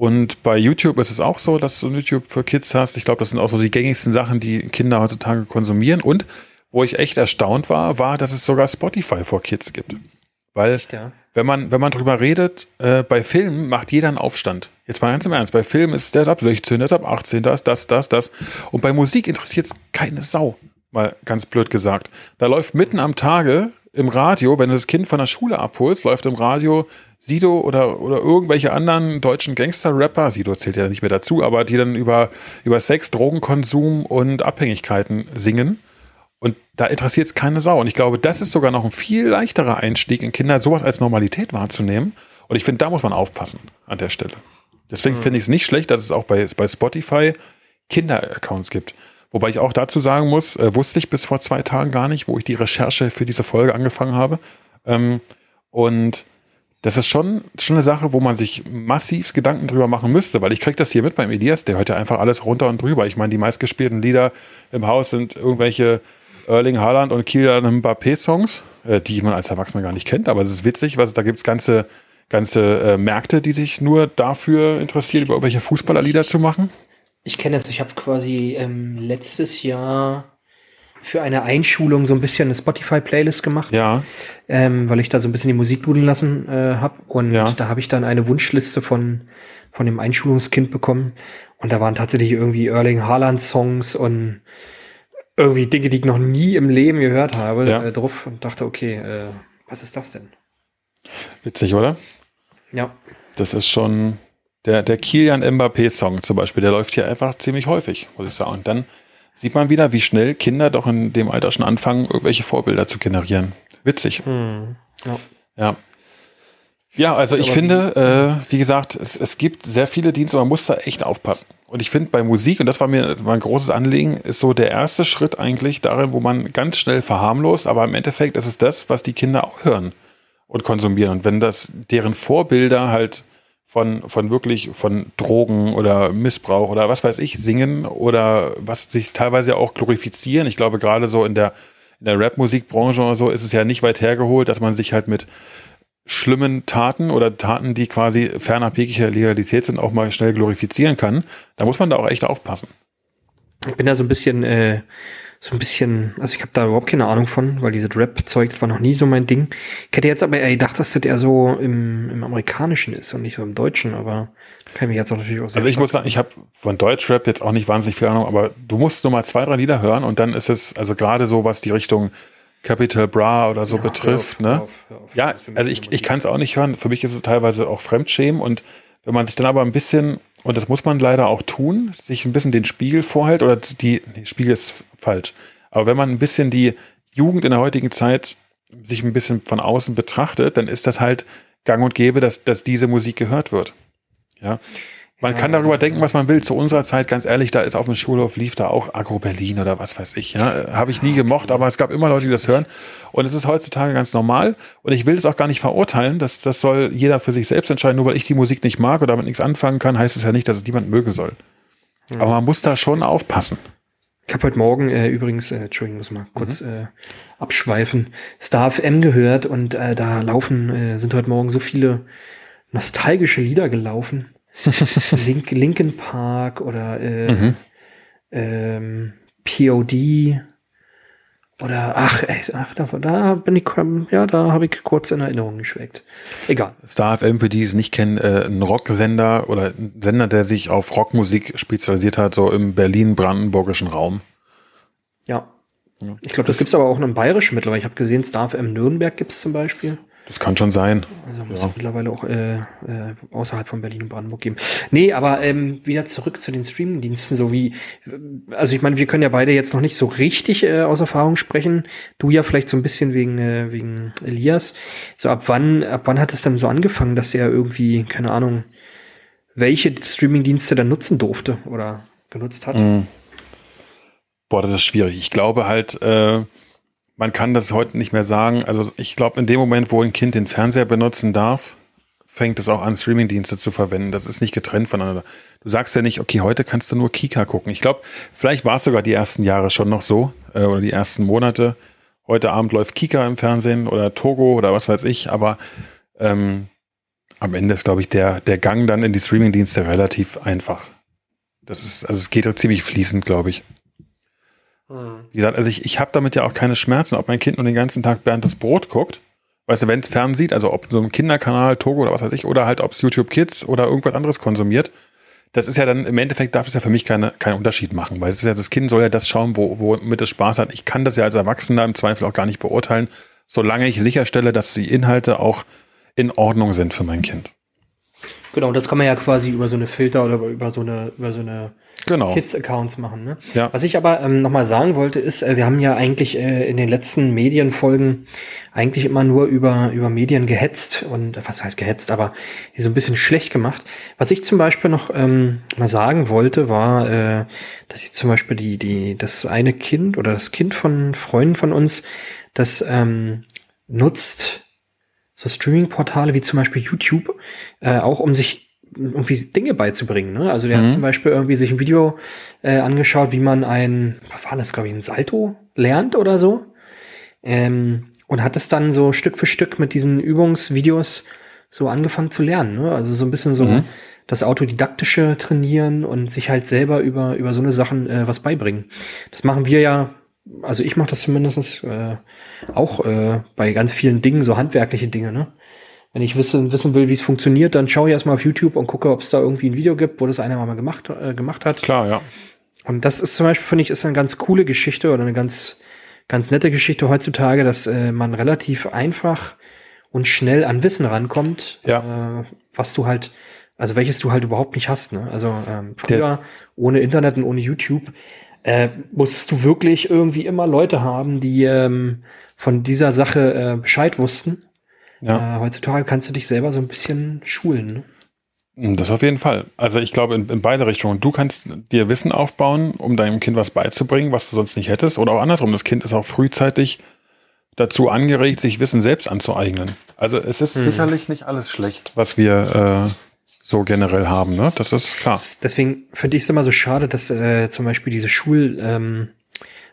Und bei YouTube ist es auch so, dass du YouTube für Kids hast. Ich glaube, das sind auch so die gängigsten Sachen, die Kinder heutzutage konsumieren. Und wo ich echt erstaunt war, war, dass es sogar Spotify für Kids gibt. Weil, echt, ja? wenn man, wenn man drüber redet, äh, bei Filmen macht jeder einen Aufstand. Jetzt mal ganz im Ernst. Bei Filmen ist der ist ab 16, der ist ab 18, das, das, das, das. Und bei Musik interessiert es keine Sau. Mal ganz blöd gesagt. Da läuft mitten am Tage im Radio, wenn du das Kind von der Schule abholst, läuft im Radio Sido oder, oder irgendwelche anderen deutschen Gangster-Rapper, Sido zählt ja nicht mehr dazu, aber die dann über, über Sex, Drogenkonsum und Abhängigkeiten singen. Und da interessiert es keine Sau. Und ich glaube, das ist sogar noch ein viel leichterer Einstieg in Kinder, sowas als Normalität wahrzunehmen. Und ich finde, da muss man aufpassen an der Stelle. Deswegen mhm. finde ich es nicht schlecht, dass es auch bei, bei Spotify Kinder-Accounts gibt. Wobei ich auch dazu sagen muss, äh, wusste ich bis vor zwei Tagen gar nicht, wo ich die Recherche für diese Folge angefangen habe. Ähm, und das ist schon, schon eine Sache, wo man sich massiv Gedanken drüber machen müsste, weil ich kriege das hier mit beim Elias, der hört ja einfach alles runter und drüber. Ich meine, die meistgespielten Lieder im Haus sind irgendwelche Erling Haaland und Kylian Mbappé Songs, äh, die man als Erwachsener gar nicht kennt, aber es ist witzig, was da gibt es ganze, ganze äh, Märkte, die sich nur dafür interessieren, über irgendwelche Fußballerlieder zu machen.
Ich kenne es, ich habe quasi ähm, letztes Jahr für eine Einschulung so ein bisschen eine Spotify-Playlist gemacht.
Ja.
Ähm, weil ich da so ein bisschen die Musik dudeln lassen äh, habe. Und
Ja.
da habe ich dann eine Wunschliste von, von dem Einschulungskind bekommen. Und da waren tatsächlich irgendwie Erling Haaland-Songs und irgendwie Dinge, die ich noch nie im Leben gehört habe,
Ja.
äh, drauf und dachte, okay, äh, was ist das denn?
Witzig, oder?
Ja.
Das ist schon der, der Kilian Mbappé-Song zum Beispiel, der läuft hier einfach ziemlich häufig, muss ich sagen. Und dann sieht man wieder, wie schnell Kinder doch in dem Alter schon anfangen, irgendwelche Vorbilder zu generieren. Witzig.
Hm. ja.
Ja. Ja, also ich
Aber
finde, äh, wie gesagt, es, es gibt sehr viele Dienste, man muss da echt aufpassen. Und ich finde bei Musik, und das war mir mein großes Anliegen, ist so der erste Schritt eigentlich darin, wo man ganz schnell verharmlost, aber im Endeffekt ist es das, was die Kinder auch hören und konsumieren. Und wenn das deren Vorbilder halt von, von wirklich von Drogen oder Missbrauch oder was weiß ich singen oder was sich teilweise auch glorifizieren. Ich glaube, gerade so in der, in der Rap-Musikbranche oder so ist es ja nicht weit hergeholt, dass man sich halt mit schlimmen Taten oder Taten, die quasi fernab jeglicher Legalität sind, auch mal schnell glorifizieren kann. Da muss man da auch echt aufpassen.
Ich bin da so ein bisschen, äh, so ein bisschen, also ich habe da überhaupt keine Ahnung von, weil dieses Rap-Zeug, war noch nie so mein Ding. Ich hätte jetzt aber eher gedacht, dass das eher so im, im Amerikanischen ist und nicht so im Deutschen, aber kann ich mich jetzt auch natürlich auch
Also ich muss sagen, ich habe von Deutschrap jetzt auch nicht wahnsinnig viel Ahnung, aber du musst nur mal zwei, drei Lieder hören und dann ist es, also gerade so, was die Richtung Capital Bra oder so
Ja,
betrifft,
hör auf,
ne?
hör auf, hör auf.
Ja, also ich, ich kann es auch nicht hören. Für mich ist es teilweise auch Fremdschämen und wenn man sich dann aber ein bisschen, und das muss man leider auch tun, sich ein bisschen den Spiegel vorhält oder die, nee, Spiegel ist falsch, aber wenn man ein bisschen die Jugend in der heutigen Zeit sich ein bisschen von außen betrachtet, dann ist das halt gang und gäbe, dass, dass diese Musik gehört wird. Ja. Man
Ja,
kann darüber
ja,
denken, was man will. Zu unserer Zeit, ganz ehrlich, da ist auf dem Schulhof lief da auch Agro Berlin oder was weiß ich. Ja, habe ich nie gemocht, aber es gab immer Leute, die das hören. Und es ist heutzutage ganz normal. Und ich will es auch gar nicht verurteilen. Das, das soll jeder für sich selbst entscheiden. Nur weil ich die Musik nicht mag oder damit nichts anfangen kann, heißt es ja nicht, dass es niemand mögen soll. Aber man muss da schon aufpassen.
Ich habe heute Morgen äh, übrigens, äh, Entschuldigung, muss mal kurz äh, abschweifen, Star FM gehört und äh, da laufen, äh, sind heute Morgen so viele nostalgische Lieder gelaufen. <laughs> Link, Linkin Park oder äh,
Mhm.
ähm, POD oder ach, ey, ach da, da bin ich, ähm, ja, da habe ich kurz in Erinnerung geschweckt. Egal.
Star FM, für die es nicht kennen, äh, ein Rocksender oder ein Sender, der sich auf Rockmusik spezialisiert hat, so im Berlin-Brandenburgischen Raum.
Ja.
Ja.
Ich glaube, das gibt's aber auch noch im Bayerischen mittlerweile. Ich habe gesehen, Star FM Nürnberg gibt's zum Beispiel.
Das kann schon sein.
Also muss
Ja.
es mittlerweile auch äh, äh, außerhalb von Berlin und Brandenburg geben. Nee, aber ähm, wieder zurück zu den Streamingdiensten, so wie, also ich meine, wir können ja beide jetzt noch nicht so richtig äh, aus Erfahrung sprechen. Du ja vielleicht so ein bisschen wegen, äh, wegen Elias. So ab wann, ab wann hat es dann so angefangen, dass er irgendwie, keine Ahnung, welche Streamingdienste dann nutzen durfte oder genutzt hat?
Mhm. Boah, das ist schwierig. Ich glaube halt, äh, man kann das heute nicht mehr sagen. Also ich glaube, in dem Moment, wo ein Kind den Fernseher benutzen darf, fängt es auch an, Streamingdienste zu verwenden. Das ist nicht getrennt voneinander. Du sagst ja nicht, okay, heute kannst du nur Kika gucken. Ich glaube, vielleicht war es sogar die ersten Jahre schon noch so äh, oder die ersten Monate. Heute Abend läuft Kika im Fernsehen oder Togo oder was weiß ich, aber ähm, am Ende ist, glaube ich, der, der Gang dann in die Streamingdienste relativ einfach. Das ist, also es geht ziemlich fließend, glaube ich. Wie gesagt, also ich, ich habe damit ja auch keine Schmerzen, ob mein Kind nur den ganzen Tag Bernd das Brot guckt. Weißt du, wenn es fern sieht, also ob so ein Kinderkanal, Togo oder was weiß ich, oder halt ob es YouTube Kids oder irgendwas anderes konsumiert, das ist ja dann, im Endeffekt darf es ja für mich keine, keinen Unterschied machen, weil es ist ja, das Kind soll ja das schauen, wo, womit es Spaß hat. Ich kann das ja als Erwachsener im Zweifel auch gar nicht beurteilen, solange ich sicherstelle, dass die Inhalte auch in Ordnung sind für mein Kind.
Genau, das kann man ja quasi über so eine Filter oder über so eine, über so eine
Genau.
Kids-Accounts machen. Ne?
Ja.
Was ich aber ähm, nochmal sagen wollte, ist, äh, wir haben ja eigentlich äh, in den letzten Medienfolgen eigentlich immer nur über, über Medien gehetzt und äh, was heißt gehetzt, aber die so ein bisschen schlecht gemacht. Was ich zum Beispiel noch ähm, mal sagen wollte, war, äh, dass ich zum Beispiel die, die, das eine Kind oder das Kind von Freunden von uns, das ähm, nutzt so Streaming-Portale wie zum Beispiel YouTube, äh, auch um sich irgendwie Dinge beizubringen. Ne? Also der
Mhm.
hat zum Beispiel irgendwie sich ein Video äh, angeschaut, wie man ein, was war das, glaube ich, ein Salto lernt oder so. Ähm, und hat es dann so Stück für Stück mit diesen Übungsvideos so angefangen zu lernen. Ne? Also so ein bisschen so
Mhm.
das autodidaktische Trainieren und sich halt selber über, über so eine Sachen äh, was beibringen. Das machen wir ja, also ich mache das zumindest äh, auch äh, bei ganz vielen Dingen, so handwerkliche Dinge. Ne? Wenn ich wissen, wissen will, wie es funktioniert, dann schaue ich erstmal auf YouTube und gucke, ob es da irgendwie ein Video gibt, wo das einer mal gemacht, äh, gemacht hat.
Klar, ja.
Und das ist zum Beispiel, finde ich, ist eine ganz coole Geschichte oder eine ganz, ganz nette Geschichte heutzutage, dass äh, man relativ einfach und schnell an Wissen rankommt,
Ja.
äh, was du halt, also welches du halt überhaupt nicht hast. Ne? Also ähm, früher ohne Internet und ohne YouTube äh, musstest du wirklich irgendwie immer Leute haben, die ähm, von dieser Sache äh, Bescheid wussten.
Ja.
Äh, heutzutage kannst du dich selber so ein bisschen schulen. Ne?
Das auf jeden Fall. Also ich glaube in, in beide Richtungen. Du kannst dir Wissen aufbauen, um deinem Kind was beizubringen, was du sonst nicht hättest. Oder auch andersrum. Das Kind ist auch frühzeitig dazu angeregt, sich Wissen selbst anzueignen. Also es ist sicherlich nicht alles schlecht, was wir äh, so generell haben. Ne? Das ist klar.
Deswegen finde ich es immer so schade, dass äh, zum Beispiel diese Schul ähm,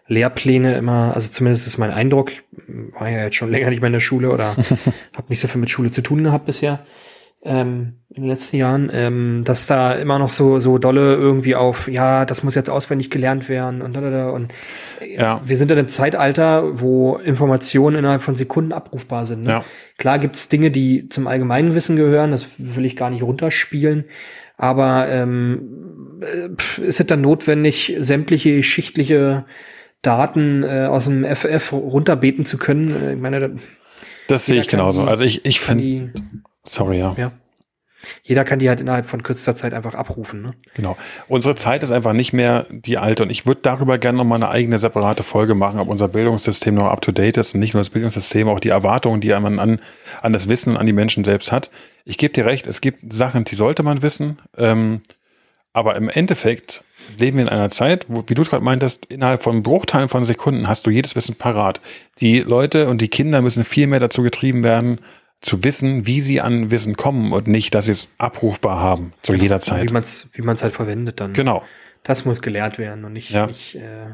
Lehrpläne immer, also zumindest ist mein Eindruck, war ja jetzt schon <laughs> länger nicht mehr in der Schule oder <laughs> habe nicht so viel mit Schule zu tun gehabt bisher ähm, in den letzten Jahren, ähm, dass da immer noch so so dolle irgendwie auf, ja, das muss jetzt auswendig gelernt werden und da, da, da. und äh,
Ja.
wir sind in einem Zeitalter, wo Informationen innerhalb von Sekunden abrufbar sind. Ne?
Ja.
Klar gibt's Dinge, die zum allgemeinen Wissen gehören, das will ich gar nicht runterspielen. Aber ähm, äh, ist es dann notwendig, sämtliche schichtliche Daten äh, aus dem FF runterbeten zu können? Äh, Ich meine, da
Das sehe ich genauso.
die-
Also ich, ich finde, sorry, ja.
ja. Jeder kann die halt innerhalb von kürzester Zeit einfach abrufen. Ne?
Genau. Unsere Zeit ist einfach nicht mehr die alte und ich würde darüber gerne noch mal eine eigene separate Folge machen, ob unser Bildungssystem noch up to date ist und nicht nur das Bildungssystem, auch die Erwartungen, die man an, an das Wissen und an die Menschen selbst hat. Ich gebe dir recht, es gibt Sachen, die sollte man wissen, ähm, aber im Endeffekt leben wir in einer Zeit, wo, wie du gerade meintest, innerhalb von Bruchteilen von Sekunden hast du jedes Wissen parat. Die Leute und die Kinder müssen viel mehr dazu getrieben werden, zu wissen, wie sie an Wissen kommen und nicht, dass sie es abrufbar haben zu jeder Zeit.
Wie man es wie man's halt verwendet dann.
Genau.
Das muss gelehrt werden und nicht,
Ja.
nicht äh,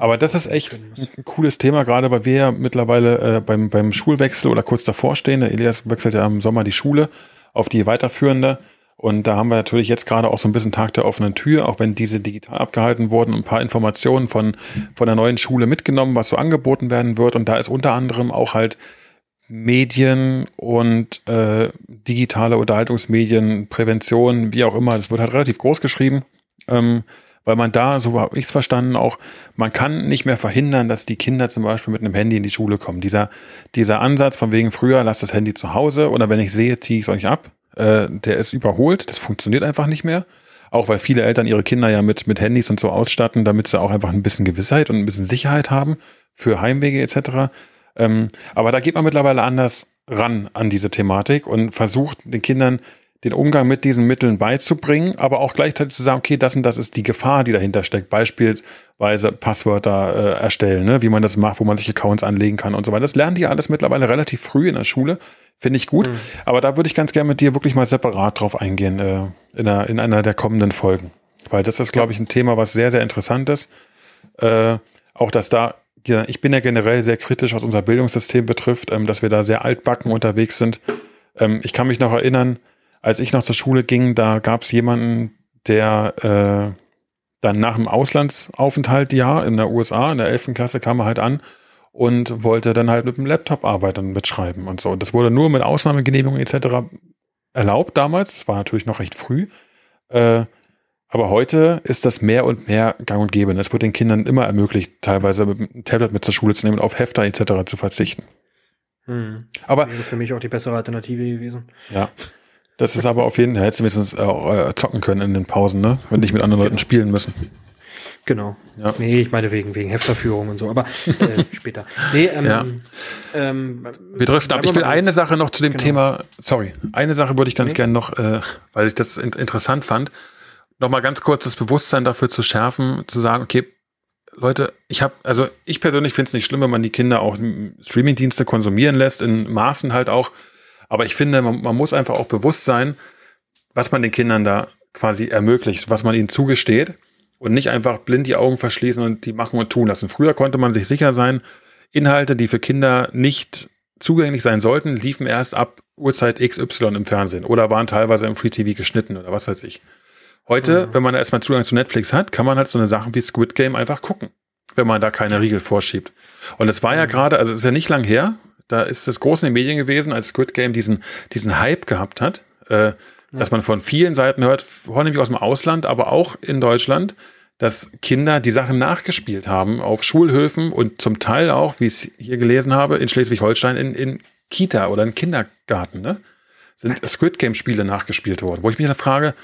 Aber das ist echt ein cooles Thema, gerade weil wir ja mittlerweile äh, beim, beim Schulwechsel oder kurz davor stehen. Der Elias wechselt ja im Sommer die Schule auf die weiterführende. Und da haben wir natürlich jetzt gerade auch so ein bisschen Tag der offenen Tür, auch wenn diese digital abgehalten wurden, ein paar Informationen von, von der neuen Schule mitgenommen, was so angeboten werden wird. Und da ist unter anderem auch halt Medien und äh, digitale Unterhaltungsmedien, Prävention, wie auch immer, das wird halt relativ groß geschrieben. Ähm, weil man da, so habe ich es verstanden, auch, man kann nicht mehr verhindern, dass die Kinder zum Beispiel mit einem Handy in die Schule kommen. Dieser, dieser Ansatz von wegen früher, lass das Handy zu Hause oder wenn ich sehe, ziehe ich es euch ab, äh, der ist überholt, das funktioniert einfach nicht mehr. Auch weil viele Eltern ihre Kinder ja mit, mit Handys und so ausstatten, damit sie auch einfach ein bisschen Gewissheit und ein bisschen Sicherheit haben für Heimwege etc. Ähm, aber da geht man mittlerweile anders ran an diese Thematik und versucht den Kindern den Umgang mit diesen Mitteln beizubringen, aber auch gleichzeitig zu sagen, okay, das und das ist die Gefahr, die dahinter steckt. Beispielsweise Passwörter äh, erstellen, ne? wie man das macht, wo man sich Accounts anlegen kann und so weiter. Das lernen die alles mittlerweile relativ früh in der Schule. Finde ich gut. Aber da würde ich ganz gerne mit dir wirklich mal separat drauf eingehen äh, in, einer, in einer der kommenden Folgen. Weil das ist, glaube ich, ein Thema, was sehr, sehr interessant ist. Äh, auch dass da, ja, ich bin ja generell sehr kritisch, was unser Bildungssystem betrifft, ähm, dass wir da sehr altbacken unterwegs sind. Ähm, ich kann mich noch erinnern, als ich noch zur Schule ging, da gab es jemanden, der äh, dann nach dem Auslandsaufenthalt ja in der USA, in der 11. Klasse kam er halt an und wollte dann halt mit dem Laptop arbeiten und mitschreiben und so. Und das wurde nur mit Ausnahmegenehmigung etc. erlaubt damals. Das war natürlich noch recht früh. Äh, aber heute ist das mehr und mehr gang und gäbe. Und Es wird den Kindern immer ermöglicht, teilweise mit dem Tablet mit zur Schule zu nehmen und auf Hefter etc. zu verzichten.
Hm.
Aber
Wäre für mich auch die bessere Alternative gewesen.
ja, das ist aber auf jeden Fall, hättest du wenigstens auch äh, zocken können in den Pausen, ne? Wenn nicht mit anderen Leuten
Genau.
spielen müssen.
Genau.
Ja.
Nee, ich meine wegen, wegen Hefterführung und so, aber äh, <laughs> später. Nee, ähm,
Ja.
ähm,
Wir driften ab. Ich will eine Sache noch zu dem
Genau.
Thema, sorry, eine Sache würde ich ganz
Nee.
gerne noch, äh, weil ich das in, interessant fand, noch mal ganz kurz das Bewusstsein dafür zu schärfen, zu sagen, okay, Leute, ich habe, also ich persönlich finde es nicht schlimm, wenn man die Kinder auch Streamingdienste konsumieren lässt, in Maßen halt auch. Aber ich finde, man, man muss einfach auch bewusst sein, was man den Kindern da quasi ermöglicht, was man ihnen zugesteht und nicht einfach blind die Augen verschließen und die machen und tun lassen. Früher konnte man sich sicher sein, Inhalte, die für Kinder nicht zugänglich sein sollten, liefen erst ab Uhrzeit XY im Fernsehen oder waren teilweise im Free TV geschnitten oder was weiß ich. Heute, mhm. wenn man erstmal Zugang zu Netflix hat, kann man halt so eine Sachen wie Squid Game einfach gucken, wenn man da keine Riegel vorschiebt. Und es war mhm. ja gerade, also es ist ja nicht lang her, da ist es groß in den Medien gewesen, als Squid Game diesen, diesen Hype gehabt hat, äh, dass man von vielen Seiten hört, vornehmlich aus dem Ausland, aber auch in Deutschland, dass Kinder die Sachen nachgespielt haben auf Schulhöfen und zum Teil auch, wie ich es hier gelesen habe, in Schleswig-Holstein in, in Kita oder in Kindergarten, ne? Sind Squid Game-Spiele nachgespielt worden, wo ich mich dann frage,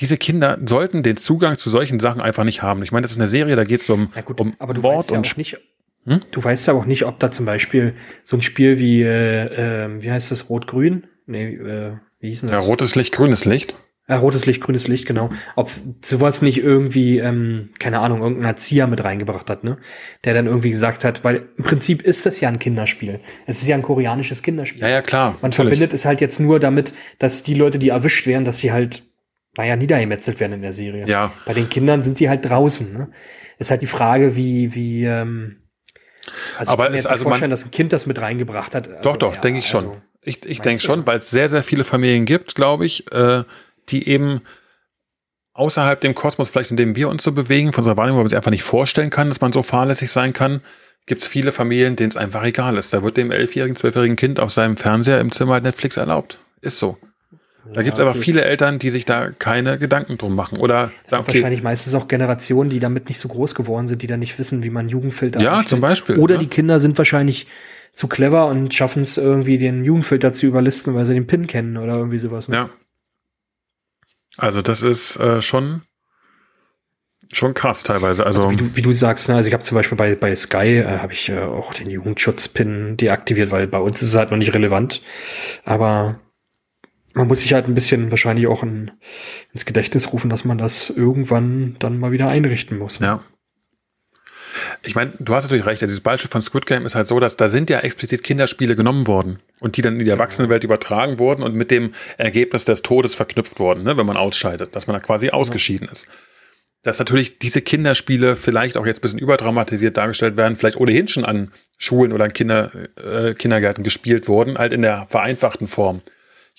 diese Kinder sollten den Zugang zu solchen Sachen einfach nicht haben. Ich meine, das ist eine Serie, da geht es um,
gut,
um
aber du Wort weißt ja und auch nicht. Hm? Du weißt ja auch nicht, ob da zum Beispiel so ein Spiel wie, äh, äh, wie heißt das, Rot-Grün? Nee, äh, wie hieß denn
das? Ja, rotes Licht, grünes Licht.
Äh, rotes Licht, grünes Licht, genau. Ob sowas nicht irgendwie, ähm, keine Ahnung, irgendein Erzieher mit reingebracht hat, ne? Der dann irgendwie gesagt hat, weil im Prinzip ist das ja ein Kinderspiel. Es ist ja ein koreanisches Kinderspiel.
Ja, ja, klar.
Man natürlich. verbindet es halt jetzt nur damit, dass die Leute, die erwischt werden, dass sie halt, naja, niedergemetzelt werden in der Serie.
Ja.
Bei den Kindern sind die halt draußen, ne? Ist halt die Frage, wie, wie, ähm,
also Aber ich kann mir jetzt also
vorstellen, dass ein Kind das mit reingebracht hat.
Also, doch, doch, ja, denke ich schon. Also, ich ich denke schon, weil es sehr, sehr viele Familien gibt, glaube ich, äh, die eben außerhalb dem Kosmos, vielleicht in dem wir uns so bewegen, von unserer Wahrnehmung, wo man sich einfach nicht vorstellen kann, dass man so fahrlässig sein kann, gibt es viele Familien, denen es einfach egal ist. Da wird dem elfjährigen, zwölfjährigen Kind auf seinem Fernseher im Zimmer Netflix erlaubt. Ist so. Da ja, gibt es aber viele Eltern, die sich da keine Gedanken drum machen. Oder
das sagen, sind wahrscheinlich meistens auch Generationen, die damit nicht so groß geworden sind, die dann nicht wissen, wie man Jugendfilter
Ja, einstellt. zum Beispiel.
Oder
ne?
die Kinder sind wahrscheinlich zu clever und schaffen es irgendwie, den Jugendfilter zu überlisten, weil sie den PIN kennen oder irgendwie sowas.
Ne? Ja. Also das ist äh, schon schon krass teilweise. Also,
also wie, du, wie du sagst, ne, also ich habe zum Beispiel bei, bei Sky äh, habe ich äh, auch den Jugendschutz-Pin deaktiviert, weil bei uns ist es halt noch nicht relevant. Aber man muss sich halt ein bisschen wahrscheinlich auch in, ins Gedächtnis rufen, dass man das irgendwann dann mal wieder einrichten muss.
Ja. Ich meine, du hast natürlich recht, dieses Beispiel von Squid Game ist halt so, dass da sind ja explizit Kinderspiele genommen worden und die dann in die Erwachsenenwelt übertragen wurden und mit dem Ergebnis des Todes verknüpft worden, ne, wenn man ausscheidet, dass man da quasi ausgeschieden ist. Dass natürlich diese Kinderspiele vielleicht auch jetzt ein bisschen überdramatisiert dargestellt werden, vielleicht ohnehin schon an Schulen oder an Kinder, äh, Kindergärten gespielt wurden, halt in der vereinfachten Form.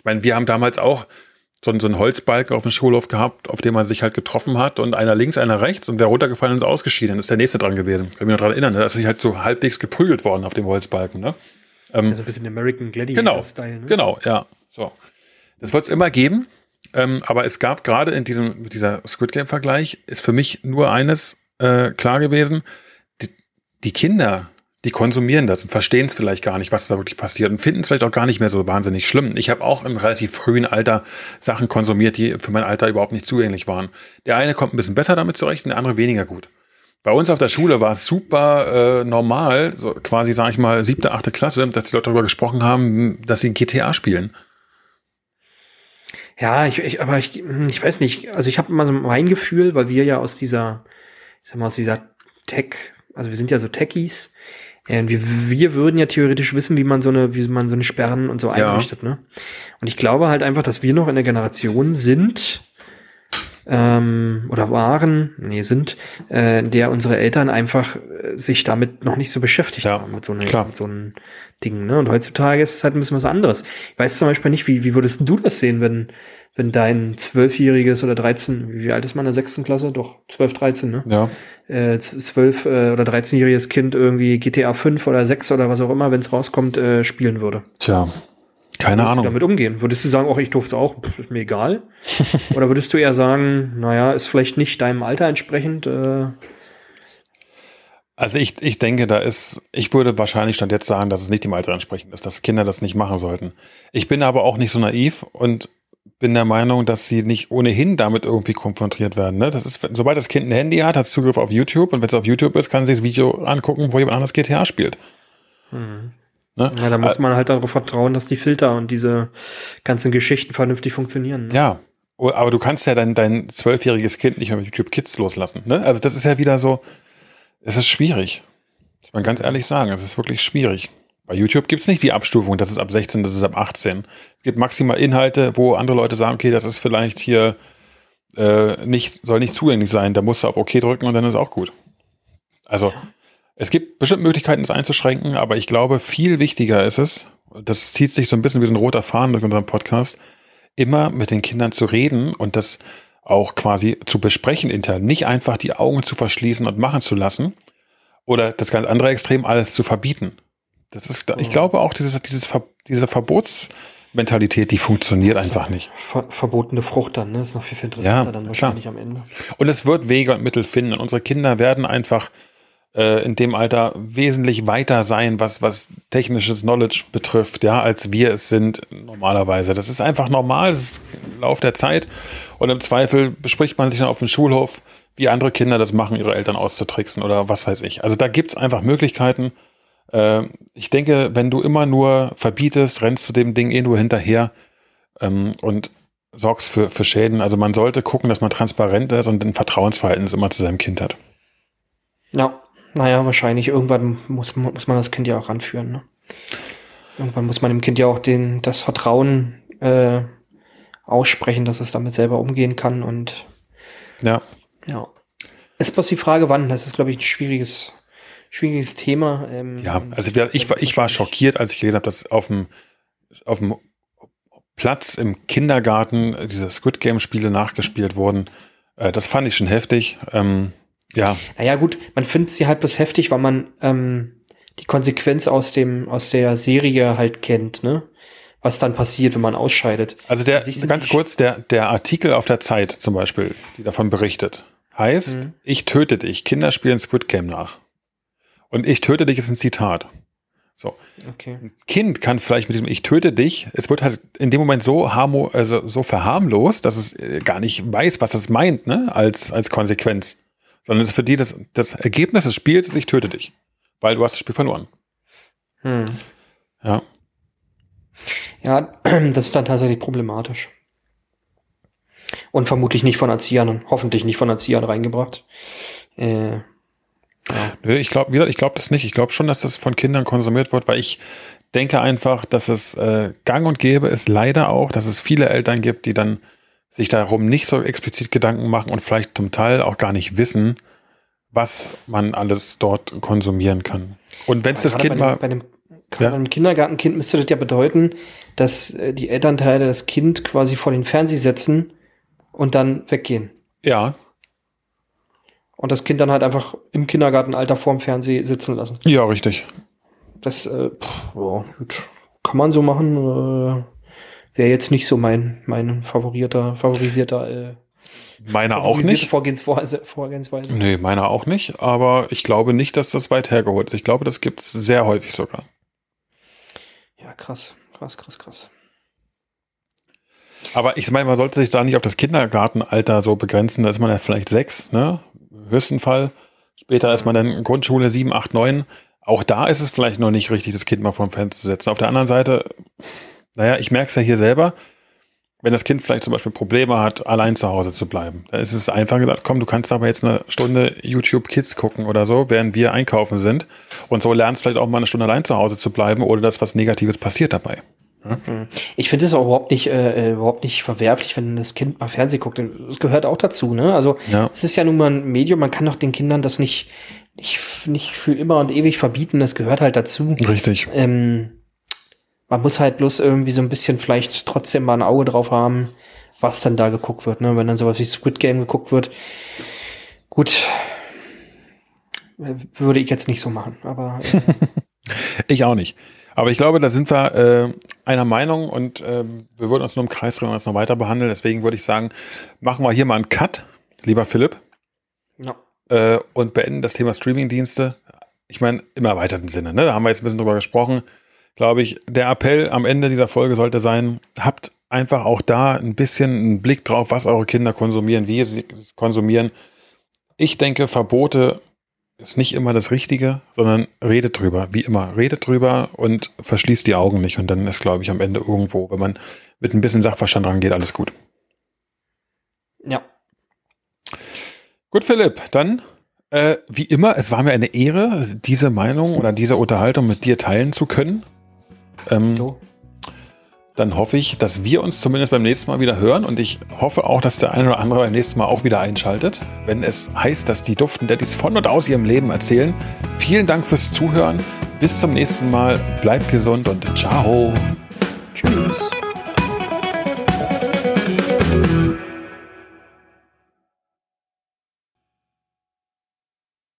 Ich meine, wir haben damals auch so, so einen Holzbalken auf dem Schulhof gehabt, auf dem man sich halt getroffen hat und einer links, einer rechts und wer runtergefallen ist, ausgeschieden. ist der nächste dran gewesen. Ich kann mich noch daran erinnern, ne? da ist sich halt so halbwegs geprügelt worden auf dem Holzbalken. Ne?
Ähm, also ein bisschen American Gladiator-Style.
Genau, ne? genau, ja. So. Das wird es immer geben, ähm, aber es gab gerade in diesem dieser Squid Game-Vergleich, ist für mich nur eines äh, klar gewesen, die, die Kinder, die konsumieren das und verstehen es vielleicht gar nicht, was da wirklich passiert und finden es vielleicht auch gar nicht mehr so wahnsinnig schlimm. Ich habe auch im relativ frühen Alter Sachen konsumiert, die für mein Alter überhaupt nicht zugänglich waren. Der eine kommt ein bisschen besser damit zurecht und der andere weniger gut. Bei uns auf der Schule war es super äh, normal, so quasi, sage ich mal, siebte, achte Klasse, dass die Leute darüber gesprochen haben, dass sie GTA spielen.
Ja, ich, ich aber ich, ich weiß nicht, also ich habe immer so mein Gefühl, weil wir ja aus dieser, ich sag mal, aus dieser Tech, also wir sind ja so Techies, ja, und wir, wir würden ja theoretisch wissen, wie man so eine, wie man so eine Sperren und so einrichtet, ja. ne? Und ich glaube halt einfach, dass wir noch in der Generation sind, ähm, oder waren, nee, sind, äh, der unsere Eltern einfach äh, sich damit noch nicht so beschäftigt ja, haben, mit so, eine, mit so einem Ding, ne? Und heutzutage ist es halt ein bisschen was anderes. Ich weiß zum Beispiel nicht, wie, wie würdest du das sehen, wenn, wenn dein zwölfjähriges oder 13, wie alt ist man in der sechsten Klasse? Doch, zwölf, dreizehn, ne?
Ja.
Äh, zwölf äh, oder dreizehnjähriges Kind irgendwie GTA 5 oder 6 oder was auch immer, wenn es rauskommt, äh, spielen würde.
Tja, keine
würdest
Ahnung.
Du damit umgehen? Würdest du sagen, auch ich durfte auch, Pff, ist mir egal? <laughs> oder würdest du eher sagen, naja, ist vielleicht nicht deinem Alter entsprechend? Äh,
also ich, ich denke, da ist, ich würde wahrscheinlich stand jetzt sagen, dass es nicht dem Alter entsprechend ist, dass Kinder das nicht machen sollten. Ich bin aber auch nicht so naiv und bin der Meinung, dass sie nicht ohnehin damit irgendwie konfrontiert werden. Ne? Das ist, sobald das Kind ein Handy hat, hat es Zugriff auf YouTube und wenn es auf YouTube ist, kann es sich das Video angucken, wo jemand anderes GTA spielt.
Mhm. Ne? Ja, da muss man halt darauf vertrauen, dass die Filter und diese ganzen Geschichten vernünftig funktionieren.
Ne? Ja, aber du kannst ja dein, dein zwölfjähriges Kind nicht mehr mit YouTube Kids loslassen. Ne? Also das ist ja wieder so, es ist schwierig. Muss man ganz ehrlich sagen, es ist wirklich schwierig. Bei YouTube gibt es nicht die Abstufung, das ist ab 16, das ist ab 18. Es gibt maximal Inhalte, wo andere Leute sagen, okay, das ist vielleicht hier äh, nicht, soll nicht zugänglich sein, da musst du auf OK drücken und dann ist auch gut. Also es gibt bestimmt Möglichkeiten, das einzuschränken, aber ich glaube, viel wichtiger ist es, das zieht sich so ein bisschen wie so ein roter Faden durch unseren Podcast, immer mit den Kindern zu reden und das auch quasi zu besprechen intern. Nicht einfach die Augen zu verschließen und machen zu lassen oder das ganz andere Extrem alles zu verbieten. Das ist, ich mhm. glaube auch, dieses, dieses, diese Verbotsmentalität, die funktioniert einfach nicht.
Ver verbotene Frucht dann, ne? Ist noch viel, viel interessanter ja, dann wahrscheinlich klar. am Ende.
Und es wird Wege und Mittel finden. Und unsere Kinder werden einfach äh, in dem Alter wesentlich weiter sein, was, was technisches Knowledge betrifft, ja, als wir es sind normalerweise. Das ist einfach normal, das ist Lauf der Zeit. Und im Zweifel bespricht man sich dann auf dem Schulhof, wie andere Kinder das machen, ihre Eltern auszutricksen oder was weiß ich. Also da gibt es einfach Möglichkeiten. Äh, ich denke, wenn du immer nur verbietest, rennst du dem Ding eh nur hinterher ähm, und sorgst für, für Schäden. Also man sollte gucken, dass man transparent ist und ein Vertrauensverhältnis immer zu seinem Kind hat.
Ja, naja, wahrscheinlich. Irgendwann muss, muss man das Kind ja auch ranführen. Ne? Irgendwann muss man dem Kind ja auch den, das Vertrauen äh, aussprechen, dass es damit selber umgehen kann. Und
ja.
Ja. Ist bloß die Frage, wann. Das ist, glaube ich, ein schwieriges, schwieriges Thema.
Ähm, ja, also ich, war, ich war schockiert, als ich gelesen habe, dass auf dem, auf dem Platz im Kindergarten diese Squid Game Spiele nachgespielt wurden. Äh, das fand ich schon heftig. Ähm, ja.
Naja, gut, man findet sie halt bloß heftig, weil man ähm, die Konsequenz aus dem, aus der Serie halt kennt, ne? Was dann passiert, wenn man ausscheidet.
Also der, ganz kurz, der, der Artikel auf der Zeit zum Beispiel, die davon berichtet, heißt, mhm. ich töte dich, Kinder spielen Squid Game nach. Und ich töte dich ist ein Zitat. So. Okay. Ein Kind kann vielleicht mit diesem Ich töte dich, es wird halt in dem Moment so harmo, also so verharmlost, dass es äh, gar nicht weiß, was es meint, ne, als, als Konsequenz sondern es ist für die das, das Ergebnis des Spiels ist, ich töte dich, weil du hast das Spiel verloren. Hm. Ja.
Ja, <clears throat> das ist dann tatsächlich problematisch. Und vermutlich nicht von Erziehern, hoffentlich nicht von Erziehern reingebracht. Äh, ja.
Nö, ich glaube, ich glaube das nicht. Ich glaube schon, dass das von Kindern konsumiert wird, weil ich denke einfach, dass es äh, gang und gäbe ist, leider auch, dass es viele Eltern gibt, die dann sich darum nicht so explizit Gedanken machen und vielleicht zum Teil auch gar nicht wissen, was man alles dort konsumieren kann. Und wenn es das Kind
mal. Bei dem, ja? bei einem Kindergartenkind müsste das ja bedeuten, dass äh, die Elternteile das Kind quasi vor den Fernseher setzen und dann weggehen.
Ja.
Und das Kind dann halt einfach im Kindergartenalter vorm Fernseher sitzen lassen.
Ja, richtig.
Das, äh, pff, ja, gut. Kann man so machen. Äh, wäre jetzt nicht so mein, mein favorierter, favorisierter äh,
Meiner auch nicht.
Vorgehensweise, Vorgehensweise.
Nee, meiner auch nicht. Aber ich glaube nicht, dass das weit hergeholt ist. Ich glaube, das gibt es sehr häufig sogar.
Ja, krass. Krass, krass, krass.
Aber ich meine, man sollte sich da nicht auf das Kindergartenalter so begrenzen. Da ist man ja vielleicht sechs, ne? Höchsten Fall. Später ist man dann Grundschule sieben, acht, neun. Auch da ist es vielleicht noch nicht richtig, das Kind mal vor dem Fenster zu setzen. Auf der anderen Seite, naja, ich merke es ja hier selber, wenn das Kind vielleicht zum Beispiel Probleme hat, allein zu Hause zu bleiben. Da ist es einfach gesagt, komm, du kannst aber jetzt eine Stunde YouTube Kids gucken oder so, während wir einkaufen sind. Und so lernst vielleicht auch mal eine Stunde allein zu Hause zu bleiben, oder dass was Negatives passiert dabei.
Hm? Ich finde es auch überhaupt nicht, äh, überhaupt nicht verwerflich, wenn das Kind mal Fernsehen guckt. Das gehört auch dazu, ne? Also ja. es ist ja nun mal ein Medium, man kann doch den Kindern das nicht, nicht, nicht für immer und ewig verbieten, das gehört halt dazu.
Richtig.
Ähm, man muss halt bloß irgendwie so ein bisschen vielleicht trotzdem mal ein Auge drauf haben, was dann da geguckt wird. Ne? Wenn dann sowas wie Squid Game geguckt wird, gut, würde ich jetzt nicht so machen. Aber <laughs> äh.
ich auch nicht. Aber ich glaube, da sind wir äh, einer Meinung und äh, wir würden uns nur im Kreis drehen und uns noch weiter behandeln. Deswegen würde ich sagen, machen wir hier mal einen Cut, lieber Philipp. Ja. Äh, und beenden das Thema Streamingdienste. Ich meine, im erweiterten Sinne. Ne? Da haben wir jetzt ein bisschen drüber gesprochen glaube ich, der Appell am Ende dieser Folge sollte sein, habt einfach auch da ein bisschen einen Blick drauf, was eure Kinder konsumieren, wie sie es konsumieren. Ich denke, Verbote ist nicht immer das Richtige, sondern redet drüber, wie immer. Redet drüber und verschließt die Augen nicht. Und dann ist, glaube ich, am Ende irgendwo, wenn man mit ein bisschen Sachverstand rangeht, alles gut.
Ja.
Gut, Philipp, dann Äh, wie immer, es war mir eine Ehre, diese Meinung oder diese Unterhaltung mit dir teilen zu können. Ähm,
Jo.
Dann hoffe ich, dass wir uns zumindest beim nächsten Mal wieder hören und ich hoffe auch, dass der eine oder andere beim nächsten Mal auch wieder einschaltet, wenn es heißt, dass die Duften Daddies von und aus ihrem Leben erzählen. Vielen Dank fürs Zuhören. Bis zum nächsten Mal. Bleibt gesund und ciao.